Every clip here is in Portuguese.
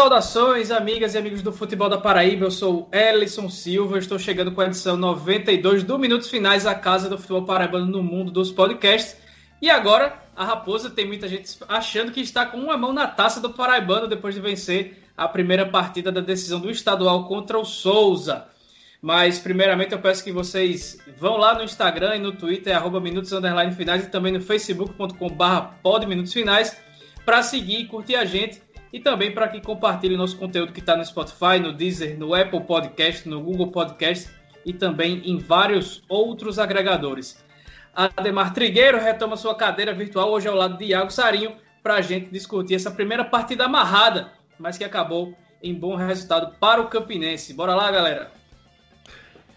Saudações, amigas e amigos do Futebol da Paraíba. Eu sou Ellison Silva. Estou chegando com a edição 92 do Minutos Finais, a casa do futebol paraibano no mundo dos podcasts. E agora, a Raposa tem muita gente achando que está com uma mão na taça do Paraibano depois de vencer a primeira partida da decisão do estadual contra o Souza. Mas, primeiramente, eu peço que vocês vão lá no Instagram e no Twitter, arroba Minutos Finais, e também no facebook.com.br podminutosfinais, para seguir e curtir a gente e também para que compartilhe nosso conteúdo que está no Spotify, no Deezer, no Apple Podcast, no Google Podcast e também em vários outros agregadores. Ademar Trigueiro retoma sua cadeira virtual hoje ao lado de Iago Sarinho para a gente discutir essa primeira partida amarrada, mas que acabou em bom resultado para o Campinense. Bora lá, galera!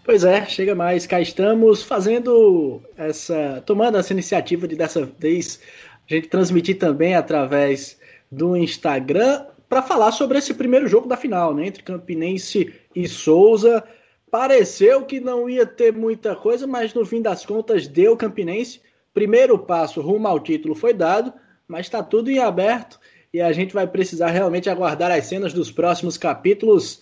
Pois é, chega mais. Cá estamos fazendo essa. tomando essa iniciativa de dessa vez a gente transmitir também através do Instagram para falar sobre esse primeiro jogo da final, né, entre Campinense e Souza. Pareceu que não ia ter muita coisa, mas no fim das contas deu Campinense. Primeiro passo rumo ao título foi dado, mas está tudo em aberto e a gente vai precisar realmente aguardar as cenas dos próximos capítulos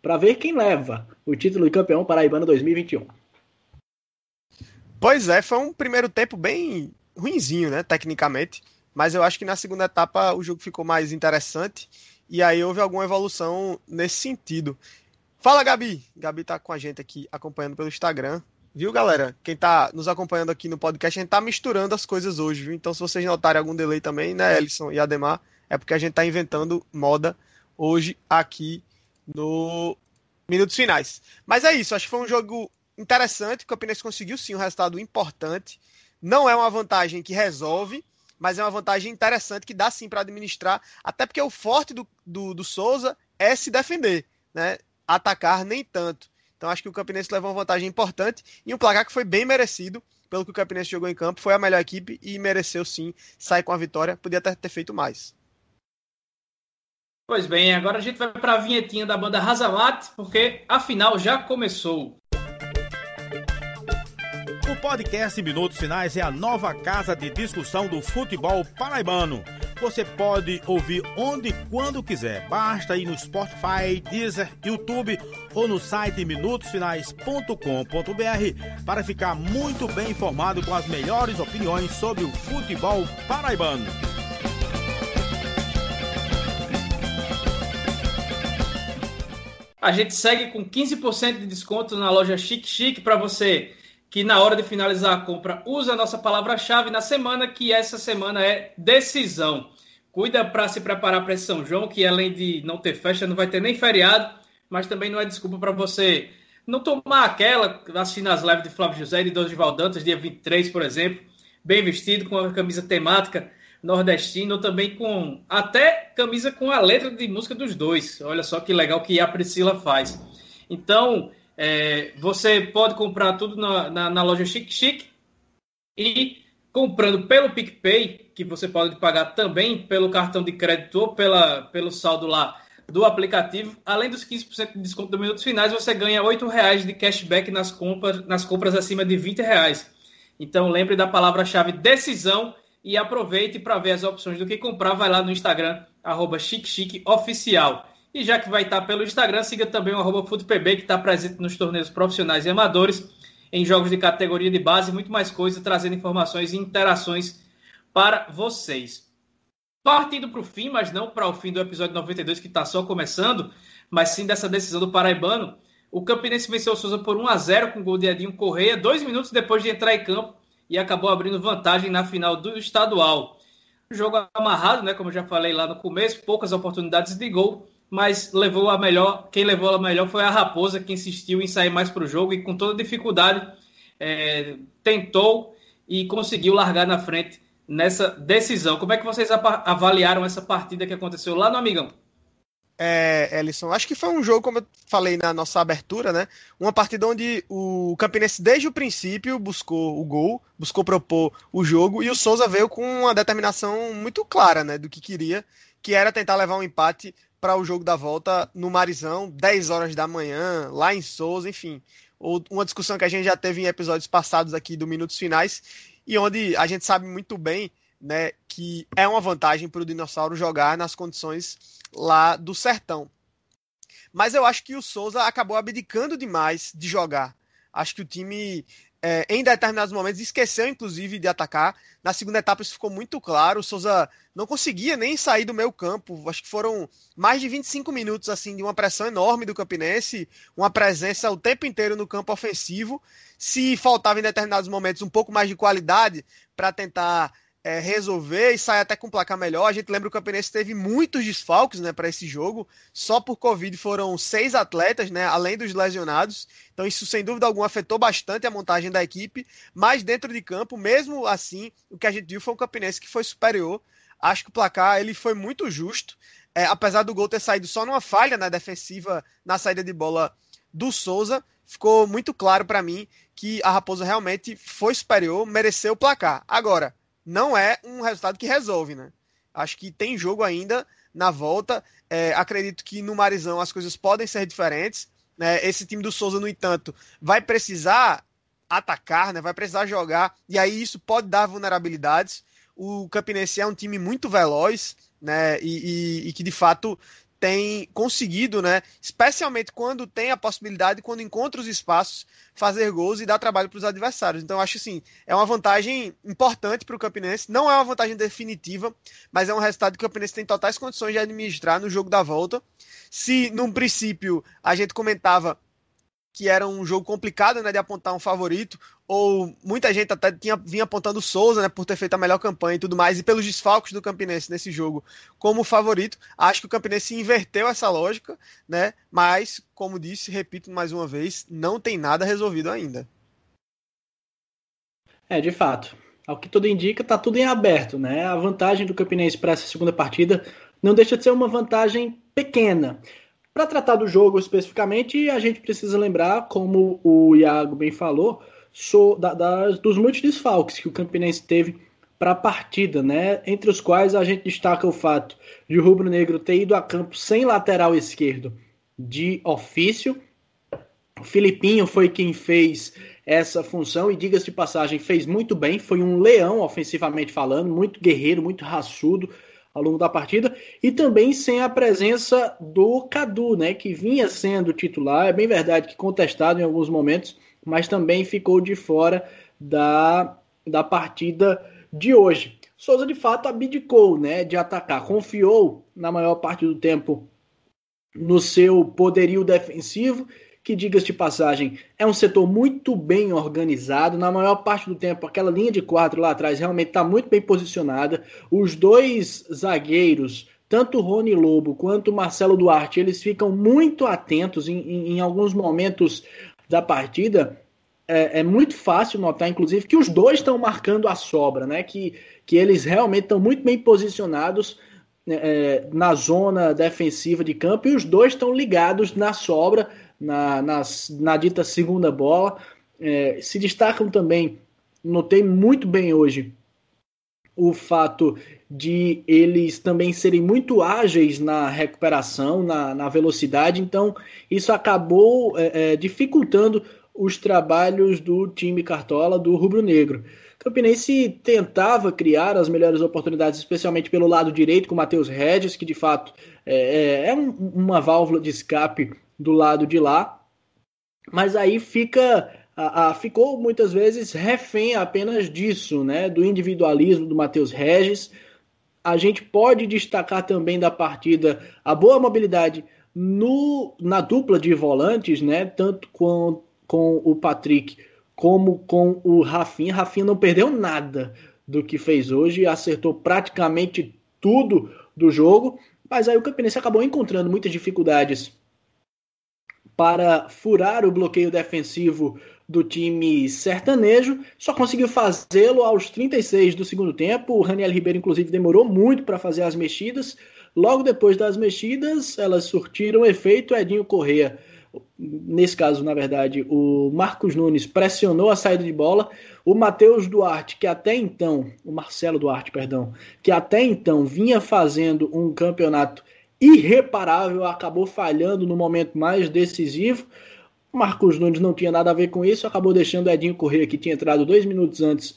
para ver quem leva o título de campeão paraibano 2021. Pois é, foi um primeiro tempo bem ruinzinho, né, tecnicamente. Mas eu acho que na segunda etapa o jogo ficou mais interessante e aí houve alguma evolução nesse sentido. Fala, Gabi! Gabi tá com a gente aqui acompanhando pelo Instagram. Viu, galera? Quem tá nos acompanhando aqui no podcast, a gente tá misturando as coisas hoje, viu? Então, se vocês notarem algum delay também, né, Ellison e Ademar, é porque a gente tá inventando moda hoje aqui no Minutos Finais. Mas é isso, acho que foi um jogo interessante, o Campinense conseguiu sim um resultado importante. Não é uma vantagem que resolve, mas é uma vantagem interessante que dá sim para administrar, até porque o forte do, do, do, Souza é se defender, né? Atacar nem tanto. Então acho que o Campinense levou uma vantagem importante e um placar que foi bem merecido pelo que o Campinense jogou em campo, foi a melhor equipe e mereceu sim sair com a vitória, podia até ter feito mais. Pois bem, agora a gente vai para a vinhetinha da banda Razamat, porque a final já começou. Podcast Minutos Finais é a nova casa de discussão do futebol paraibano. Você pode ouvir onde e quando quiser. Basta ir no Spotify, Deezer, YouTube ou no site minutosfinais.com.br para ficar muito bem informado com as melhores opiniões sobre o futebol paraibano. A gente segue com 15% de desconto na loja Chique Chique para você que na hora de finalizar a compra usa a nossa palavra-chave na semana, que essa semana é decisão. Cuida para se preparar para esse São João, que além de não ter festa, não vai ter nem feriado, mas também não é desculpa para você não tomar aquela, assistindo as lives de Flávio José e de Dorival Dantas, dia 23, por exemplo, bem vestido, com a camisa temática nordestina, ou também com até camisa com a letra de música dos dois. Olha só que legal que a Priscila faz. Então, é, você pode comprar tudo na, na, na, loja Chic Chic e comprando pelo PicPay, que você pode pagar também pelo cartão de crédito ou pela, pelo saldo lá do aplicativo, além dos 15% de desconto do minutos finais, você ganha R$ reais de cashback nas compras, nas compras acima de R$ reais. Então lembre da palavra-chave decisão e aproveite para ver as opções do que comprar. Vai lá no Instagram, arroba Oficial. E já que vai estar pelo Instagram, siga também o FutePB, que está presente nos torneios profissionais e amadores, em jogos de categoria de base muito mais coisa, trazendo informações e interações para vocês. Partindo para o fim, mas não para o fim do episódio 92, que está só começando, mas sim dessa decisão do Paraibano, o Campinense venceu o Souza por 1 a 0 com o gol de Edinho Correia, dois minutos depois de entrar em campo e acabou abrindo vantagem na final do estadual. Jogo amarrado, né? Como eu já falei lá no começo, poucas oportunidades de gol mas levou a melhor. Quem levou a melhor foi a Raposa, que insistiu em sair mais para o jogo e com toda dificuldade é, tentou e conseguiu largar na frente nessa decisão. Como é que vocês avaliaram essa partida que aconteceu lá no Amigão? É, Ellison, acho que foi um jogo, como eu falei na nossa abertura, né? Uma partida onde o Campinense, desde o princípio, buscou o gol, buscou propor o jogo, e o Souza veio com uma determinação muito clara, né? Do que queria, que era tentar levar um empate para o jogo da volta no Marizão, 10 horas da manhã, lá em Souza, enfim. Uma discussão que a gente já teve em episódios passados aqui do Minutos Finais, e onde a gente sabe muito bem né, que é uma vantagem para o dinossauro jogar nas condições lá do Sertão. Mas eu acho que o Souza acabou abdicando demais de jogar. Acho que o time é, em determinados momentos, esqueceu, inclusive, de atacar. Na segunda etapa, isso ficou muito claro. O Souza não conseguia nem sair do meio campo. Acho que foram mais de 25 minutos assim de uma pressão enorme do Campinense, uma presença o tempo inteiro no campo ofensivo. Se faltava em determinados momentos um pouco mais de qualidade para tentar é, resolver e sair até com placar melhor. A gente lembra que o Campinense teve muitos desfalques né, para esse jogo. Só por Covid foram seis atletas, né, além dos lesionados. Então, isso sem dúvida alguma afetou bastante a montagem da equipe. Mas dentro de campo, mesmo assim, o que a gente viu foi um Campinense que foi superior. Acho que o placar ele foi muito justo. É, apesar do gol ter saído só numa falha na defensiva na saída de bola do Souza, ficou muito claro para mim que a Raposa realmente foi superior, mereceu o placar. Agora, não é um resultado que resolve, né? Acho que tem jogo ainda na volta. É, acredito que no Marizão as coisas podem ser diferentes. Né? Esse time do Souza, no entanto, vai precisar atacar, né? vai precisar jogar, e aí isso pode dar vulnerabilidades. O Campinense é um time muito veloz, né? E, e, e que de fato tem conseguido, né, especialmente quando tem a possibilidade, quando encontra os espaços, fazer gols e dar trabalho para os adversários. Então, acho assim, é uma vantagem importante para o Campinense. Não é uma vantagem definitiva, mas é um resultado que o Campinense tem totais condições de administrar no jogo da volta. Se, num princípio, a gente comentava que era um jogo complicado, né, de apontar um favorito, ou muita gente até tinha, vinha apontando o Souza, né, por ter feito a melhor campanha e tudo mais, e pelos desfalques do Campinense nesse jogo como favorito. Acho que o Campinense inverteu essa lógica, né, mas, como disse, repito mais uma vez, não tem nada resolvido ainda. É, de fato. Ao que tudo indica, tá tudo em aberto, né? A vantagem do Campinense para essa segunda partida não deixa de ser uma vantagem pequena. Para tratar do jogo especificamente, a gente precisa lembrar, como o Iago bem falou, so, da, da, dos muitos desfalques que o Campinense teve para a partida, né? Entre os quais a gente destaca o fato de o Rubro Negro ter ido a campo sem lateral esquerdo de ofício. O Filipinho foi quem fez essa função e, diga-se de passagem, fez muito bem. Foi um leão, ofensivamente falando, muito guerreiro, muito raçudo ao longo da partida, e também sem a presença do Cadu, né, que vinha sendo titular, é bem verdade que contestado em alguns momentos, mas também ficou de fora da, da partida de hoje. Souza de fato abdicou, né, de atacar, confiou na maior parte do tempo no seu poderio defensivo que, diga-se de passagem, é um setor muito bem organizado. Na maior parte do tempo, aquela linha de quatro lá atrás realmente está muito bem posicionada. Os dois zagueiros, tanto o Rony Lobo quanto o Marcelo Duarte, eles ficam muito atentos em, em, em alguns momentos da partida. É, é, muito fácil notar, inclusive, que os dois estão marcando a sobra, né? Que, que eles realmente estão muito bem posicionados é, na zona defensiva de campo e os dois estão ligados na sobra na, na, na dita segunda bola. É, se destacam também, notei muito bem hoje, o fato de eles também serem muito ágeis na recuperação, na, na velocidade, então isso acabou é, é, dificultando os trabalhos do time Cartola do Rubro Negro. Campinense tentava criar as melhores oportunidades, especialmente pelo lado direito, com o Matheus Regis, que de fato é, é, é um, uma válvula de escape do lado de lá, mas aí fica a, a, ficou muitas vezes refém apenas disso, né, do individualismo do Matheus Regis. A gente pode destacar também da partida a boa mobilidade no, na dupla de volantes, né, tanto com, com o Patrick como com o Rafinha. Rafinha não perdeu nada do que fez hoje, acertou praticamente tudo do jogo, mas aí o Campinense acabou encontrando muitas dificuldades para furar o bloqueio defensivo do time sertanejo, só conseguiu fazê-lo aos 36 do segundo tempo. O Raniel Ribeiro, inclusive, demorou muito para fazer as mexidas. Logo depois das mexidas, elas surtiram efeito. Edinho Correa, nesse caso, na verdade, o Marcos Nunes pressionou a saída de bola. O Matheus Duarte, que até então, o Marcelo Duarte, perdão, que até então vinha fazendo um campeonato irreparável, acabou falhando no momento mais decisivo. Marcos Nunes não tinha nada a ver com isso, acabou deixando o Edinho correr, que tinha entrado dois minutos antes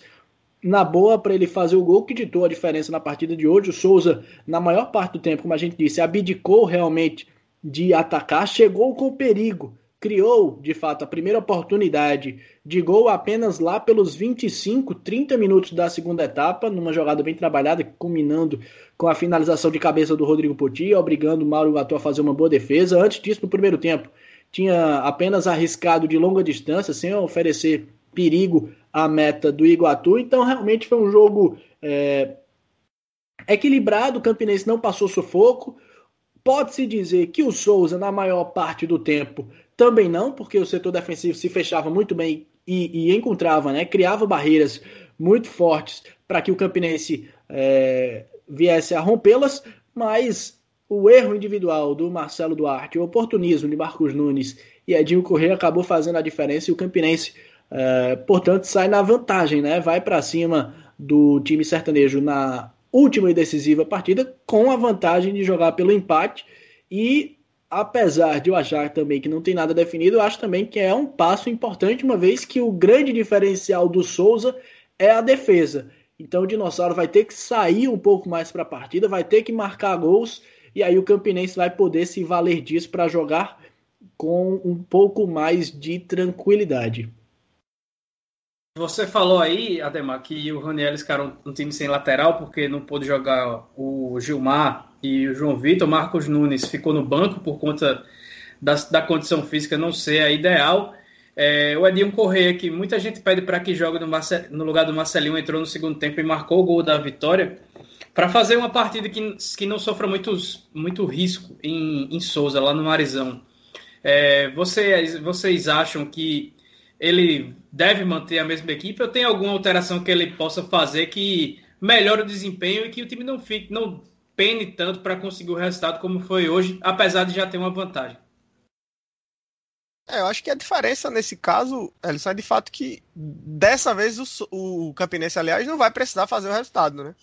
na boa para ele fazer o gol que ditou a diferença na partida de hoje. O Souza, na maior parte do tempo, como a gente disse, abdicou realmente de atacar, chegou com perigo, criou de fato a primeira oportunidade de gol apenas lá pelos 25, 30 minutos da segunda etapa, numa jogada bem trabalhada, culminando com a finalização de cabeça do Rodrigo Poti, obrigando o Mauro Iguatu a fazer uma boa defesa. Antes disso, no primeiro tempo, tinha apenas arriscado de longa distância, sem oferecer perigo à meta do Iguatu. Então, realmente foi um jogo é, equilibrado. O Campinense não passou sufoco. Pode-se dizer que o Souza, na maior parte do tempo, também não, porque o setor defensivo se fechava muito bem e, e encontrava, né, criava barreiras muito fortes para que o Campinense é, viesse a rompê-las, mas o erro individual do Marcelo Duarte, o oportunismo de Marcos Nunes e Edinho Corrêa acabou fazendo a diferença e o Campinense, é, portanto, sai na vantagem, né? Vai para cima do time sertanejo na última e decisiva partida, com a vantagem de jogar pelo empate. E apesar de eu achar também que não tem nada definido, eu acho também que é um passo importante, uma vez que o grande diferencial do Souza é a defesa. Então o Dinossauro vai ter que sair um pouco mais para a partida, vai ter que marcar gols e aí o Campinense vai poder se valer disso para jogar com um pouco mais de tranquilidade. Você falou aí, Ademar, que o Raniel ficaram um time sem lateral porque não pôde jogar o Gilmar e o João Vitor. Marcos Nunes ficou no banco por conta da, da condição física não ser a ideal. É, o Edinho Correia, que muita gente pede para que jogue no, Marcel, no, lugar do Marcelinho, entrou no segundo tempo e marcou o gol da vitória para fazer uma partida que, que não sofra muitos, muito risco em, em Souza, lá no Marizão. É, vocês, vocês acham que ele deve manter a mesma equipe ou tem alguma alteração que ele possa fazer que melhore o desempenho e que o time não fique, não pene tanto para conseguir o resultado como foi hoje, apesar de já ter uma vantagem? É, eu acho que a diferença nesse caso, Ellison, é de fato que dessa vez o, o Campinense, aliás, não vai precisar fazer o resultado, né?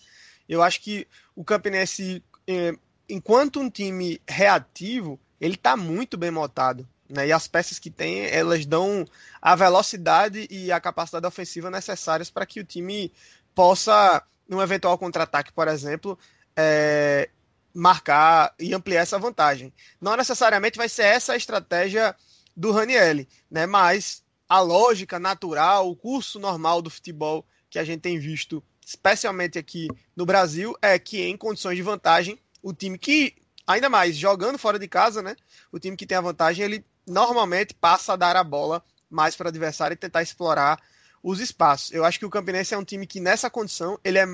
Eu acho que o Campinense, é, enquanto um time reativo, ele está muito bem montado. Né? E as peças que tem, elas dão a velocidade e a capacidade ofensiva necessárias para que o time possa, num eventual contra-ataque, por exemplo, é, marcar e ampliar essa vantagem. Não necessariamente vai ser essa a estratégia do Ranielli, né? mas a lógica natural, o curso normal do futebol que a gente tem visto especialmente aqui no Brasil, é que em condições de vantagem, o time que, ainda mais jogando fora de casa, né? O time que tem a vantagem, ele normalmente passa a dar a bola mais para o adversário e tentar explorar os espaços. Eu acho que o Campinense é um time que nessa condição ele é,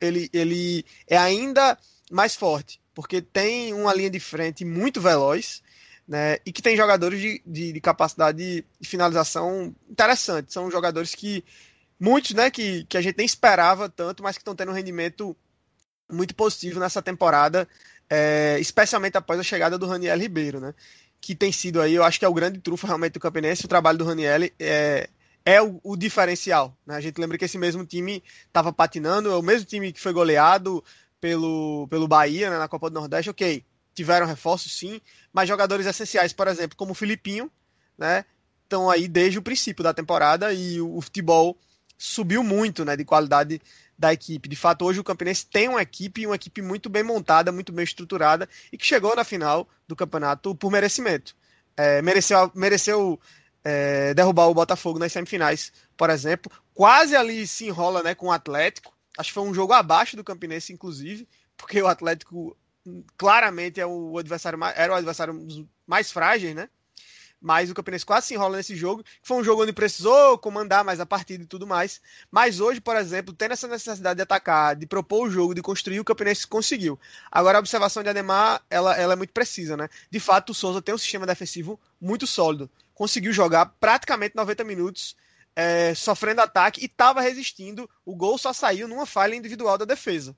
ele, ele é ainda mais forte, porque tem uma linha de frente muito veloz, né, e que tem jogadores de, de, de capacidade de finalização interessante. São jogadores que muitos, né, que, que a gente nem esperava tanto, mas que estão tendo um rendimento muito positivo nessa temporada, é, especialmente após a chegada do Raniel Ribeiro, né? Que tem sido aí, eu acho que é o grande trunfo realmente do Campinense, o trabalho do Raniel é, é o, o, diferencial. Né? A gente lembra que esse mesmo time estava patinando, é o mesmo time que foi goleado pelo, pelo Bahia né, na Copa do Nordeste, ok. Tiveram reforços sim, mas jogadores essenciais, por exemplo, como o Filipinho, né? Estão aí desde o princípio da temporada e o, o futebol subiu muito né, de qualidade da equipe. De fato, hoje o Campinense tem uma equipe, uma equipe muito bem montada, muito bem estruturada e que chegou na final do campeonato por merecimento. É, mereceu mereceu é, derrubar o Botafogo nas semifinais, por exemplo. Quase ali se enrola né, com o Atlético. Acho que foi um jogo abaixo do Campinense, inclusive, porque o Atlético claramente é o adversário era o adversário mais frágil, né? mas o Campinense quase se enrola nesse jogo. Foi um jogo onde precisou comandar mais a partida e tudo mais. Mas hoje, por exemplo, tendo essa necessidade de atacar, de propor o jogo, de construir, o Campinense conseguiu. Agora, a observação de Ademar, ela, ela é muito precisa, né? De fato, o Souza tem um sistema defensivo muito sólido. Conseguiu jogar praticamente 90 minutos é, sofrendo ataque e estava resistindo. O gol só saiu numa falha individual da defesa.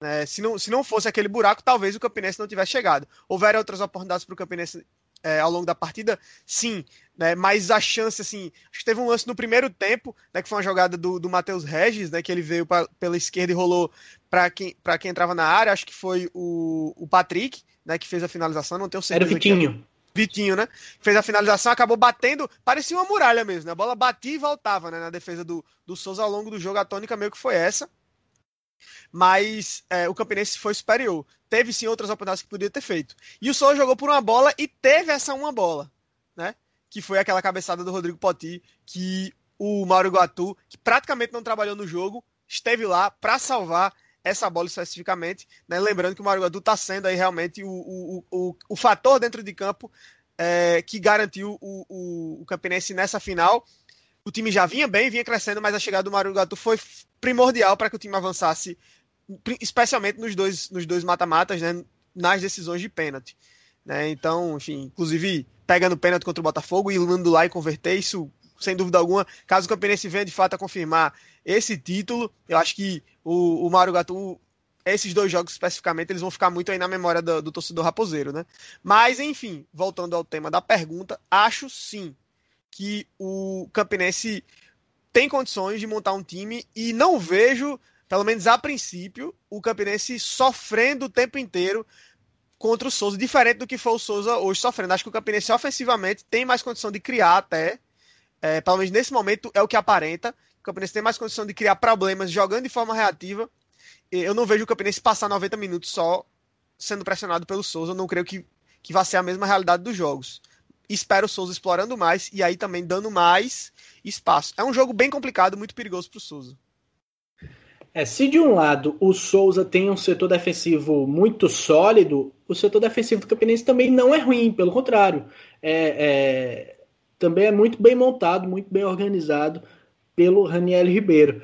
É, se, não, se não fosse aquele buraco, talvez o Campinense não tivesse chegado. Houveram outras oportunidades para o Campinense é, ao longo da partida, sim, né? Mas a chance, assim, acho que teve um lance no primeiro tempo, né? Que foi uma jogada do, do Matheus Regis, né? Que ele veio pra, pela esquerda e rolou para quem, quem entrava na área. Acho que foi o, o Patrick, né? Que fez a finalização. Não tenho certeza. Era o Vitinho. Vitinho, né? Fez a finalização, acabou batendo, parecia uma muralha mesmo, né? A bola batia e voltava, né? Na defesa do, do Souza ao longo do jogo, a tônica meio que foi essa. Mas é, o Campinense foi superior. Teve sim outras oportunidades que podia ter feito. E o Souza jogou por uma bola e teve essa uma bola, né? Que foi aquela cabeçada do Rodrigo Poti, que o Mauro Guatu, que praticamente não trabalhou no jogo, esteve lá para salvar essa bola especificamente, né? lembrando que o Mario Gadu está sendo aí realmente o, o, o, o fator dentro de campo é, que garantiu o, o, o Campinense nessa final. O time já vinha bem, vinha crescendo, mas a chegada do Gadu foi primordial para que o time avançasse, especialmente nos dois nos dois mata-matas, né? nas decisões de pênalti. Né? Então, enfim, inclusive pegando pênalti contra o Botafogo e indo lá e converter, isso sem dúvida alguma, caso o Campinense venha de fato a confirmar esse título, eu acho que o, o Mário Gatu, esses dois jogos especificamente, eles vão ficar muito aí na memória do, do torcedor raposeiro, né? Mas, enfim, voltando ao tema da pergunta, acho sim que o Campinense tem condições de montar um time e não vejo, pelo menos a princípio, o Campinense sofrendo o tempo inteiro contra o Souza, diferente do que foi o Souza hoje sofrendo. Acho que o Campinense ofensivamente tem mais condição de criar até é, pelo menos nesse momento, é o que aparenta. O Campinense tem mais condição de criar problemas jogando de forma reativa. Eu não vejo o Campinense passar 90 minutos só sendo pressionado pelo Souza. Não creio que, que vá ser a mesma realidade dos jogos. Espero o Souza explorando mais e aí também dando mais espaço. É um jogo bem complicado, muito perigoso para o Souza. É, se de um lado o Souza tem um setor defensivo muito sólido, o setor defensivo do Campinense também não é ruim, pelo contrário. É, é, também é muito bem montado, muito bem organizado pelo Raniel Ribeiro.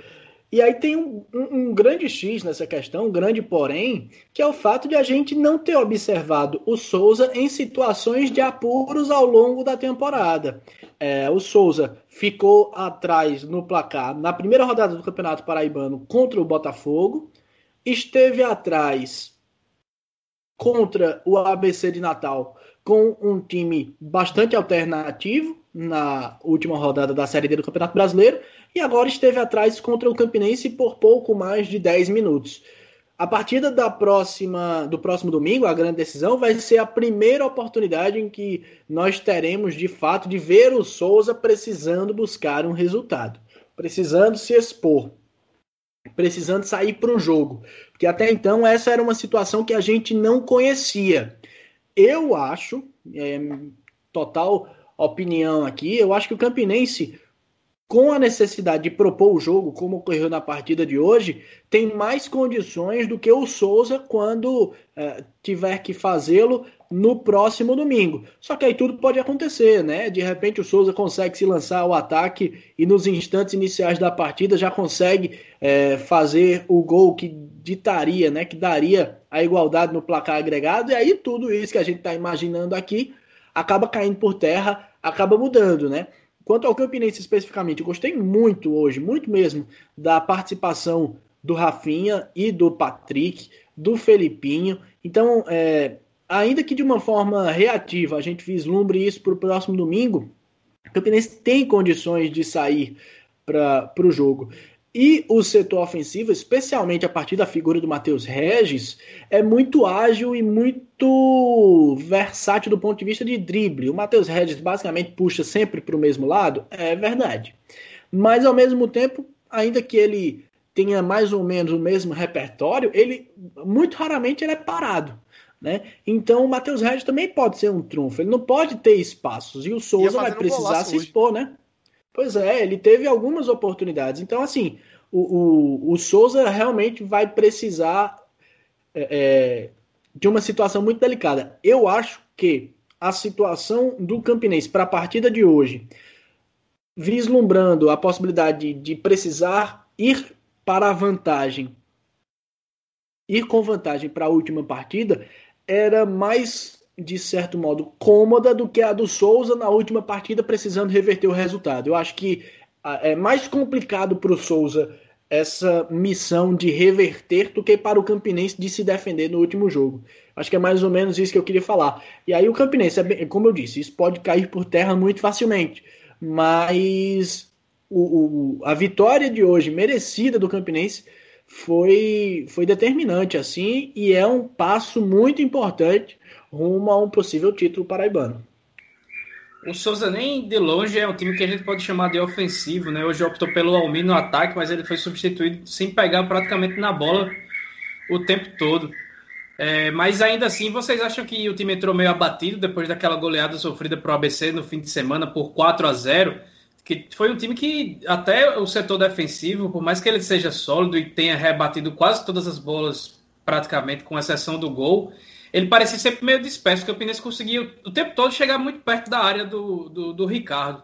E aí tem um, um, um, grande X nessa questão, um grande porém, que é o fato de a gente não ter observado o Souza em situações de apuros ao longo da temporada. É, o Souza ficou atrás no placar na primeira rodada do Campeonato Paraibano contra o Botafogo, esteve atrás contra o ABC de Natal com um time bastante alternativo, na última rodada da Série D do Campeonato Brasileiro e agora esteve atrás contra o Campinense por pouco mais de 10 minutos. A partida da próxima, do próximo domingo, a grande decisão, vai ser a primeira oportunidade em que nós teremos de fato de ver o Souza precisando buscar um resultado, precisando se expor, precisando sair para o jogo, porque até então essa era uma situação que a gente não conhecia. Eu acho, é, total opinião aqui, eu acho que o Campinense, com a necessidade de propor o jogo, como ocorreu na partida de hoje, tem mais condições do que o Souza quando é, tiver que fazê-lo no próximo domingo. Só que aí tudo pode acontecer, né? De repente o Souza consegue se lançar ao ataque e nos instantes iniciais da partida já consegue é, fazer o gol que ditaria, né? Que daria a igualdade no placar agregado. E aí tudo isso que a gente está imaginando aqui acaba caindo por terra, acaba mudando, né? Quanto ao Campinense especificamente, eu gostei muito hoje, muito mesmo, da participação do Rafinha e do Patrick, do Felipinho. Então, é, ainda que de uma forma reativa a gente vislumbre isso para o próximo domingo, o Campinense tem condições de sair para o jogo. E o setor ofensivo, especialmente a partir da figura do Matheus Regis, é muito ágil e muito versátil do ponto de vista de drible. O Matheus Regis basicamente puxa sempre para o mesmo lado, é verdade. Mas ao mesmo tempo, ainda que ele tenha mais ou menos o mesmo repertório, ele muito raramente ele é parado. Né? Então o Matheus Regis também pode ser um trunfo, ele não pode ter espaços e o Souza vai precisar se expor, né? Pois é, ele teve algumas oportunidades. Então, assim, o, o, o Souza realmente vai precisar é, é, de uma situação muito delicada. Eu acho que a situação do Campinense para a partida de hoje, vislumbrando a possibilidade de, de precisar ir para a vantagem, ir com vantagem para a última partida, era mais de certo modo, cômoda do que a do Souza na última partida, precisando reverter o resultado. Eu acho que ah, é mais complicado para o Souza essa missão de reverter do que para o Campinense de se defender no último jogo. Acho que é mais ou menos isso que eu queria falar. E aí o Campinense, é como eu disse, isso pode cair por terra muito facilmente. Mas o, o, a vitória de hoje, merecida do Campinense, foi, foi determinante assim e é um passo muito importante rumo a um possível título paraibano. O Souza nem de longe é um time que a gente pode chamar de ofensivo, né? Hoje optou pelo Almir no ataque, mas ele foi substituído sem pegar praticamente na bola o tempo todo. É, mas ainda assim, vocês acham que o time entrou meio abatido depois daquela goleada sofrida para o ABC no fim de semana por 4 a 0 que foi um time que até o setor defensivo, por mais que ele seja sólido e tenha rebatido quase todas as bolas praticamente, com exceção do gol, ele parecia sempre meio disperso, porque o Pinense conseguia o tempo todo chegar muito perto da área do, do, do Ricardo,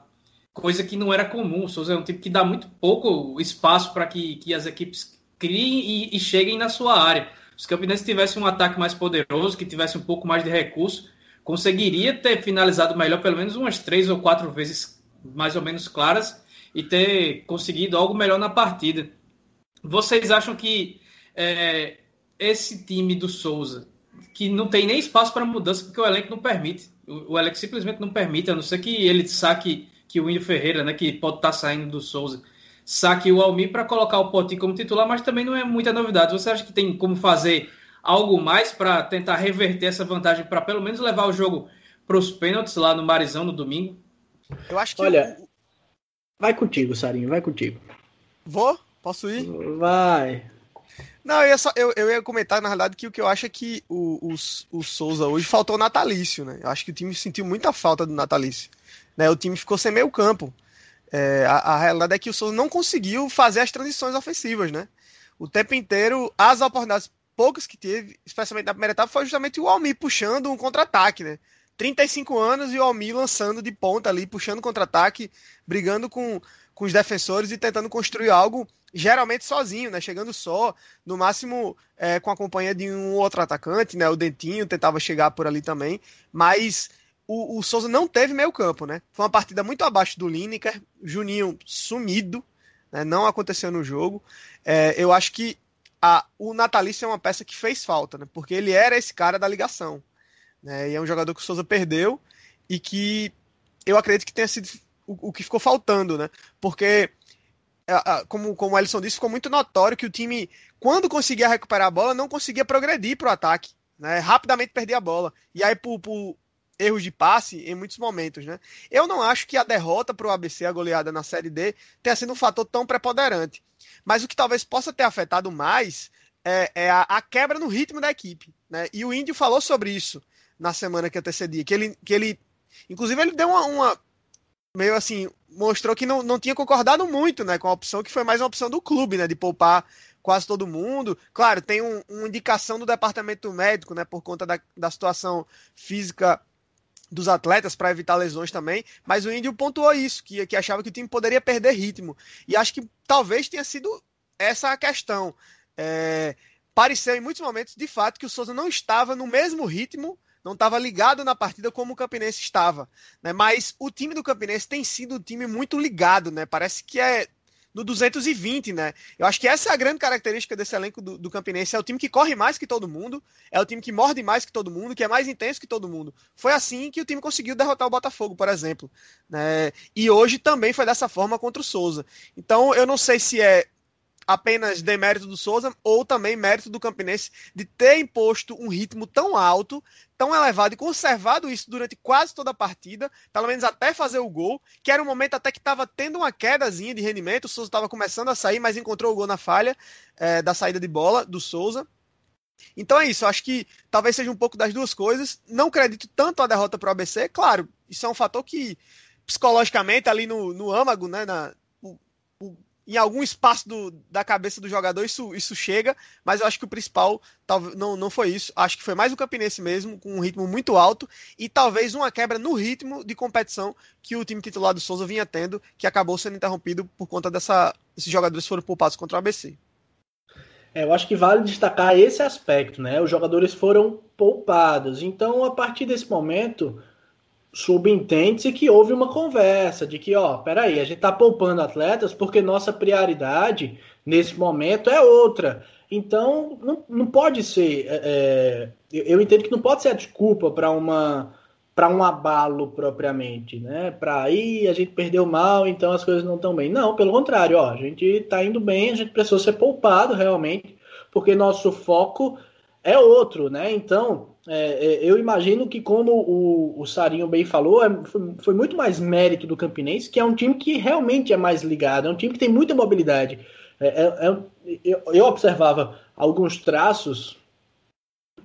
coisa que não era comum. O Souza é um time que dá muito pouco espaço para que, que as equipes criem e, e cheguem na sua área. Se o Campinense tivesse um ataque mais poderoso, que tivesse um pouco mais de recurso, conseguiria ter finalizado melhor pelo menos umas três ou quatro vezes mais ou menos claras e ter conseguido algo melhor na partida. Vocês acham que é, esse time do Souza, que não tem nem espaço para mudança, porque o elenco não permite, o, o elenco simplesmente não permite, a não ser que ele saque que o Índio Ferreira, né, que pode estar tá saindo do Souza, saque o Almir para colocar o Poti como titular, mas também não é muita novidade. Você acha que tem como fazer algo mais para tentar reverter essa vantagem, para pelo menos levar o jogo para os pênaltis lá no Marizão no domingo? Eu acho que. Olha, o... vai contigo, Sarinho, vai contigo. Vou? Posso ir? Vai. Não, eu ia, só, eu, eu ia comentar, na realidade, que o que eu acho é que o, o, o Souza hoje faltou o natalício, né? Eu acho que o time sentiu muita falta do natalício. Né? O time ficou sem meio campo. É, a, a, realidade é que o Souza não conseguiu fazer as transições ofensivas, né? O tempo inteiro, as oportunidades poucas que teve, especialmente na primeira etapa, foi justamente o Almir puxando um contra-ataque, né? 35 anos e o Almir lançando de ponta ali, puxando contra-ataque, brigando com, com os defensores e tentando construir algo geralmente sozinho, né? Chegando só, no máximo é, com a companhia de um outro atacante, né? O Dentinho tentava chegar por ali também, mas o, o Souza não teve meio campo, né? Foi uma partida muito abaixo do Lineker, Juninho sumido, né? não aconteceu no jogo. É, eu acho que a, o Natalício é uma peça que fez falta, né? Porque ele era esse cara da ligação. Né? E é um jogador que o Souza perdeu e que eu acredito que tenha sido o, o que ficou faltando, né? Porque como, como o Alisson disse, ficou muito notório que o time, quando conseguia recuperar a bola, não conseguia progredir para o ataque. Né? Rapidamente perdia a bola. E aí, por, por, erros de passe em muitos momentos, né? Eu não acho que a derrota para o ABC, a goleada na Série D, tenha sido um fator tão preponderante. Mas o que talvez possa ter afetado mais é, é a, a, quebra no ritmo da equipe, né? E o Índio falou sobre isso na semana que antecedia, que ele, que ele inclusive ele deu uma, uma meio assim, mostrou que não, não tinha concordado muito, né, com a opção que foi mais uma opção do clube, né, de poupar quase todo mundo. Claro, tem um, uma indicação do departamento médico, né, por conta da, da situação física dos atletas para evitar lesões também, mas o Índio pontuou isso, que, que achava que o time poderia perder ritmo. E acho que talvez tenha sido essa a questão. É, pareceu em muitos momentos, de fato, que o Souza não estava no mesmo ritmo, não estava ligado na partida como o Campinense estava. Né? Mas o time do Campinense tem sido um time muito ligado, né? Parece que é no 220, né? Eu acho que essa é a grande característica desse elenco do, do Campinense. É o time que corre mais que todo mundo, é o time que morde mais que todo mundo, que é mais intenso que todo mundo. Foi assim que o time conseguiu derrotar o Botafogo, por exemplo. Né? E hoje também foi dessa forma contra o Souza. Então eu não sei se é apenas demérito do Souza ou também mérito do Campinense de ter imposto um ritmo tão alto, tão elevado e conservado isso durante quase toda a partida, pelo menos até fazer o gol, que era um momento até que estava tendo uma quedazinha de rendimento, o Souza estava começando a sair, mas encontrou o gol na falha é, da saída de bola do Souza. Então é isso, acho que talvez seja um pouco das duas coisas. Não acredito tanto a derrota para o ABC, claro, isso é um fator que psicologicamente ali no, no âmago, né, na, o, o em algum espaço do, da cabeça do jogador isso, isso chega, mas eu acho que o principal talvez não, não foi isso. Acho que foi mais o Campinense mesmo, com um ritmo muito alto e talvez uma quebra no ritmo de competição que o time titular do Souza vinha tendo, que acabou sendo interrompido por conta dessa. Esses jogadores foram poupados contra o ABC. É, eu acho que vale destacar esse aspecto, né? Os jogadores foram poupados. Então, a partir desse momento, subentende-se que houve uma conversa de que, ó, peraí, a gente tá poupando atletas porque nossa prioridade nesse momento é outra. Então, não, não pode ser. É, é eu entendo que não pode ser a desculpa para uma para um abalo propriamente, né? Para aí a gente perdeu mal, então as coisas não estão bem. Não, pelo contrário, ó, a gente está indo bem, a gente precisou ser poupado realmente, porque nosso foco é outro, né? Então, é, é, eu imagino que, como o, o Sarinho bem falou, é, foi, foi, muito mais mérito do Campinense, que é um time que realmente é mais ligado, é um time que tem muita mobilidade. É, é, é eu, eu observava alguns traços,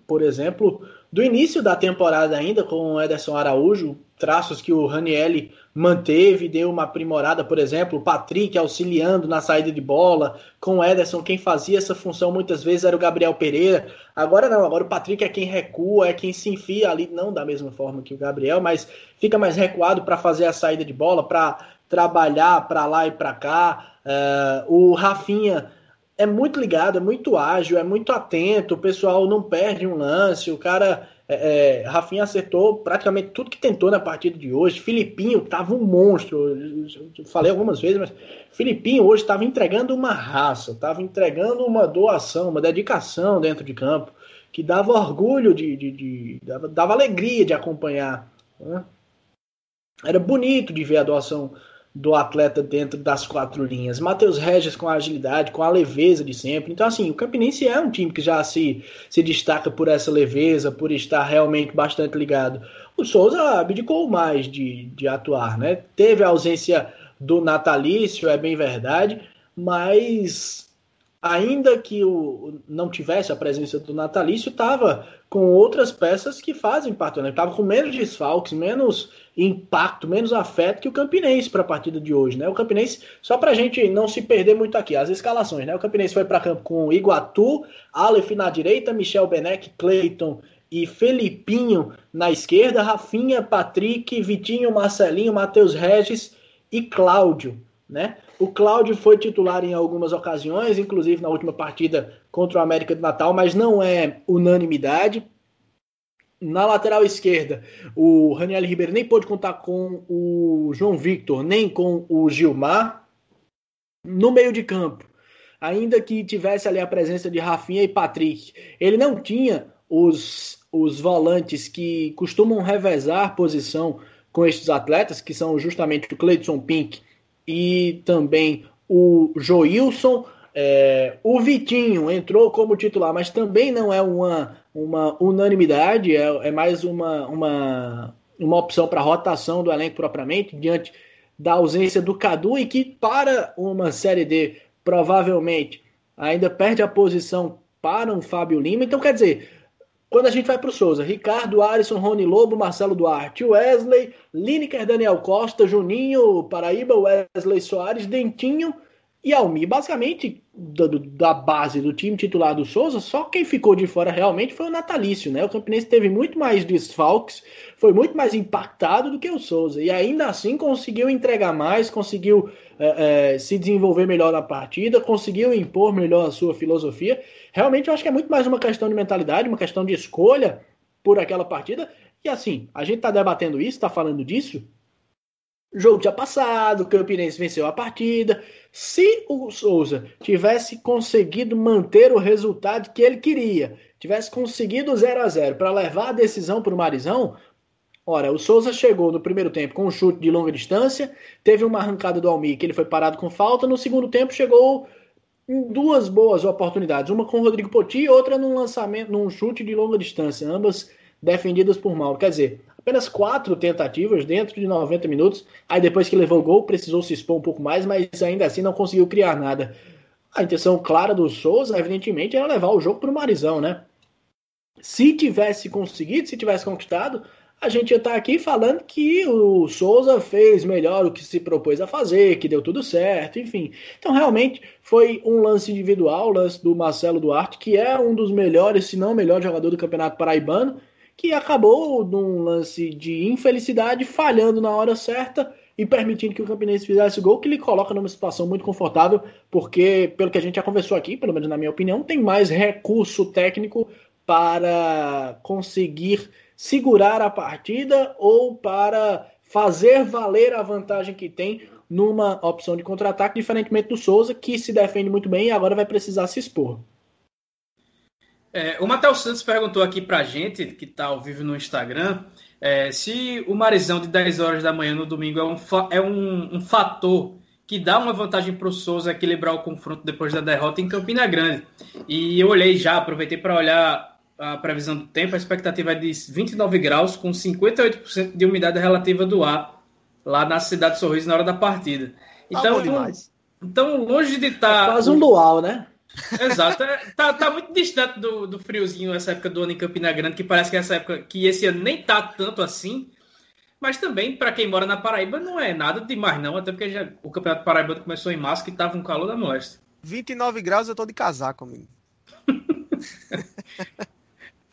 por exemplo, do início da temporada ainda com o Ederson Araújo, traços que o Ranielli manteve, deu uma aprimorada, por exemplo, o Patrick auxiliando na saída de bola, com o Ederson, quem fazia essa função muitas vezes era o Gabriel Pereira. Agora não, agora o Patrick é quem recua, é quem se enfia ali, não da mesma forma que o Gabriel, mas fica mais recuado para fazer a saída de bola, para trabalhar para lá e para cá. Uh, o Rafinha é muito ligado, é muito ágil, é muito atento, o pessoal não perde um lance, o cara. É, é, Rafinha acertou praticamente tudo que tentou na partida de hoje. Filipinho tava um monstro. Eu falei algumas vezes, mas Filipinho hoje estava entregando uma raça, estava entregando uma doação, uma dedicação dentro de campo, que dava orgulho de. de, de dava, dava, alegria de acompanhar. Né? Era bonito de ver a doação do atleta dentro das quatro linhas. Matheus Regis com a agilidade, com a leveza de sempre. Então, assim, o Campinense é um time que já se, se destaca por essa leveza, por estar realmente bastante ligado. O Souza abdicou mais de, de atuar, né? Teve a ausência do natalício, é bem verdade, mas ainda que o, não tivesse a presença do natalício, estava com outras peças que fazem parte, né? Estava com menos desfalques, menos impacto, menos afeto que o Campinense para a partida de hoje, né? O Campinense, só para a gente não se perder muito aqui, as escalações, né? O Campinense foi para campo com Iguatu, Aleph na direita, Michel Benek, Cleiton e Felipinho na esquerda, Rafinha, Patrick, Vitinho, Marcelinho, Matheus Regis e Cláudio, né? O Cláudio foi titular em algumas ocasiões, inclusive na última partida contra o América de Natal, mas não é unanimidade. Na lateral esquerda, o Raniel Ribeiro nem pôde contar com o João Victor, nem com o Gilmar. No meio de campo, ainda que tivesse ali a presença de Rafinha e Patrick, ele não tinha os, os volantes que costumam revezar posição com estes atletas, que são justamente o Cleidson Pink e também o Joilson. É, o Vitinho entrou como titular, mas também não é uma, uma unanimidade, é, é mais uma, uma, uma opção para rotação do elenco propriamente, diante da ausência do Cadu e que para uma Série D provavelmente ainda perde a posição para um Fábio Lima. Então, quer dizer, quando a gente vai para o Souza, Ricardo, Alisson, Rony Lobo, Marcelo Duarte, Wesley, Lineker, Daniel Costa, Juninho, Paraíba, Wesley Soares, Dentinho e Almi. Basicamente, do, da base do time titular do Souza, só quem ficou de fora realmente foi o Natalício, né? O Campinense teve muito mais desfalques, foi muito mais impactado do que o Souza. E ainda assim conseguiu entregar mais, conseguiu é, é, se desenvolver melhor na partida, conseguiu impor melhor a sua filosofia. Realmente eu acho que é muito mais uma questão de mentalidade, uma questão de escolha por aquela partida. E assim, a gente está debatendo isso, está falando disso. Jogo tinha passado, o Campinense venceu a partida. Se o Souza tivesse conseguido manter o resultado que ele queria, tivesse conseguido 0 a 0 para levar a decisão para o Marizão, ora, o Souza chegou no primeiro tempo com um chute de longa distância, teve uma arrancada do Almir que ele foi parado com falta, no segundo tempo chegou duas boas oportunidades, uma com o Rodrigo Poti e outra num lançamento, num chute de longa distância, ambas defendidas por Mauro. Quer dizer, apenas quatro tentativas dentro de 90 minutos. Aí depois que levou o gol, precisou se expor um pouco mais, mas ainda assim não conseguiu criar nada. A intenção clara do Souza, evidentemente, era levar o jogo para o Marizão, né? Se tivesse conseguido, se tivesse conquistado, a gente já está aqui falando que o Souza fez melhor o que se propôs a fazer, que deu tudo certo, enfim. Então, realmente, foi um lance individual, o lance do Marcelo Duarte, que é um dos melhores, se não o melhor jogador do Campeonato Paraibano, que acabou num lance de infelicidade, falhando na hora certa e permitindo que o Campinense fizesse gol, que lhe coloca numa situação muito confortável, porque, pelo que a gente já conversou aqui, pelo menos na minha opinião, tem mais recurso técnico para conseguir segurar a partida ou para fazer valer a vantagem que tem numa opção de contra-ataque, diferentemente do Souza, que se defende muito bem e agora vai precisar se expor. É, o Matheus Santos perguntou aqui pra gente, que está ao vivo no Instagram, é, se o Marizão de 10 horas da manhã no domingo é um, é um, um fator que dá uma vantagem para o Souza equilibrar o confronto depois da derrota em Campina Grande. E eu olhei já, aproveitei para olhar a previsão do tempo, a expectativa é de 29 graus, com 58% de umidade relativa do ar, lá na cidade de Sorriso, na hora da partida. Tá então, tá então longe de estar. Tá... É quase um dual, né? Exato. É, tá, tá muito distante do, do friozinho essa época do ano em Campina Grande, que parece que essa época, que esse ano nem tá tanto assim. Mas também, para quem mora na Paraíba, não é nada demais, não. Até porque já, o Campeonato Paraíba começou em março, que tava um calor da moléstia. 29 graus, eu tô de casaco, amigo.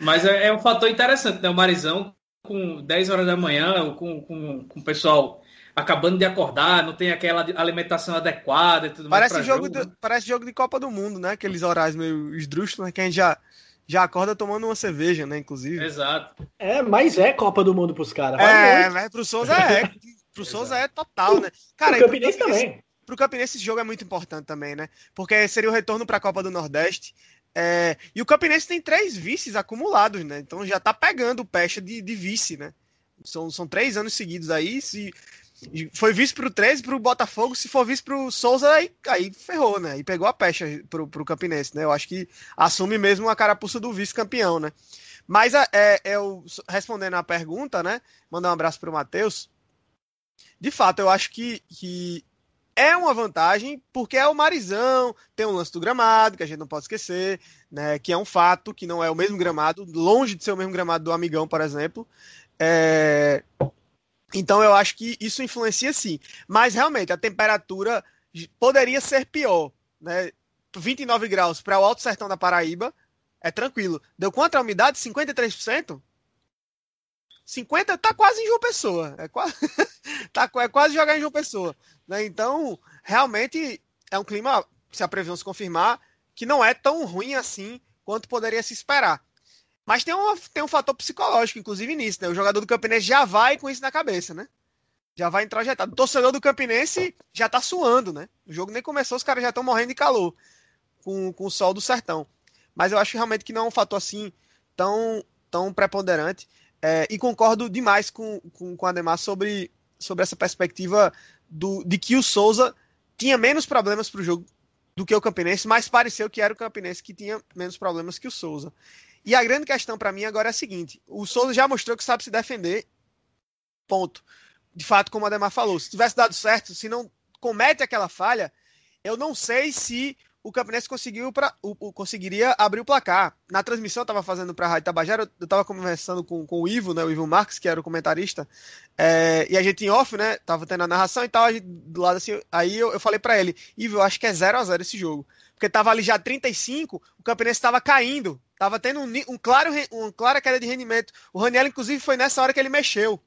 Mas é, é, um fator interessante, né? O Marizão, com 10 horas da manhã, com, com, com o pessoal acabando de acordar, não tem aquela alimentação adequada e tudo parece mais. Jogo, jogo de, né? Parece jogo de Copa do Mundo, né? Aqueles horários meio esdrúxulos, né? Que a gente já, já acorda tomando uma cerveja, né? Inclusive. Exato. É, mas é Copa do Mundo pros caras. É, mas pro Souza é. pro Souza é total, né? Cara, pro Campinense também. Pro Campinense esse jogo é muito importante também, né? Porque seria o retorno para a Copa do Nordeste. É... E o Campinense tem três vices acumulados, né? Então já tá pegando o pecha de, de vice, né? São, são três anos seguidos aí. Se foi vice pro 13, pro Botafogo, se for vice pro Souza, aí, aí ferrou, né? E pegou a pecha pro, pro Campinense, né? Eu acho que assume mesmo a carapuça do vice-campeão, né? Mas é, é, eu, respondendo a pergunta, né? Mandar um abraço pro Matheus. De fato, eu acho que, que é uma vantagem, porque é o Marizão, tem um lance do gramado, que a gente não pode esquecer, né? Que é um fato, que não é o mesmo gramado, longe de ser o mesmo gramado do Amigão, por exemplo. É... Então eu acho que isso influencia sim. Mas realmente a temperatura poderia ser pior. Né? 29 graus para o Alto Sertão da Paraíba é tranquilo. Deu quanto a umidade? 53%? 50 tá quase em João Pessoa. É quase, tá, é quase jogar em João Pessoa. Né? Então, realmente é um clima, se a previsão se confirmar, que não é tão ruim assim quanto poderia se esperar. Mas tem um, tem um fator psicológico, inclusive, nisso, né? O jogador do Campinense já vai com isso na cabeça, né? Já vai introjetado. O torcedor do Campinense já tá suando, né? O jogo nem começou, os caras já estão morrendo de calor com, com o sol do sertão. Mas eu acho realmente que não é um fator assim tão, tão preponderante. É, e concordo demais com, com, com o Ademar sobre, sobre essa perspectiva do, de que o Souza tinha menos problemas para o jogo do que o Campinense, mas pareceu que era o Campinense que tinha menos problemas que o Souza. E a grande questão para mim agora é a seguinte: o Souza já mostrou que sabe se defender. Ponto. De fato, como a Ademar falou, se tivesse dado certo, se não comete aquela falha, eu não sei se o Campinense conseguiu pra, o, o, conseguiria abrir o placar. Na transmissão eu estava fazendo para a Rádio Tabajara, eu estava conversando com, com o Ivo, né, o Ivo Marques, que era o comentarista, é, e a gente em off, né, tava tendo a narração e tal, gente, do lado assim, aí eu, eu falei para ele, Ivo, eu acho que é 0 a 0 esse jogo. Porque tava ali já 35, o Campinense estava caindo. Tava tendo um, um, claro, um clara queda de rendimento. O Raniel, inclusive, foi nessa hora que ele mexeu.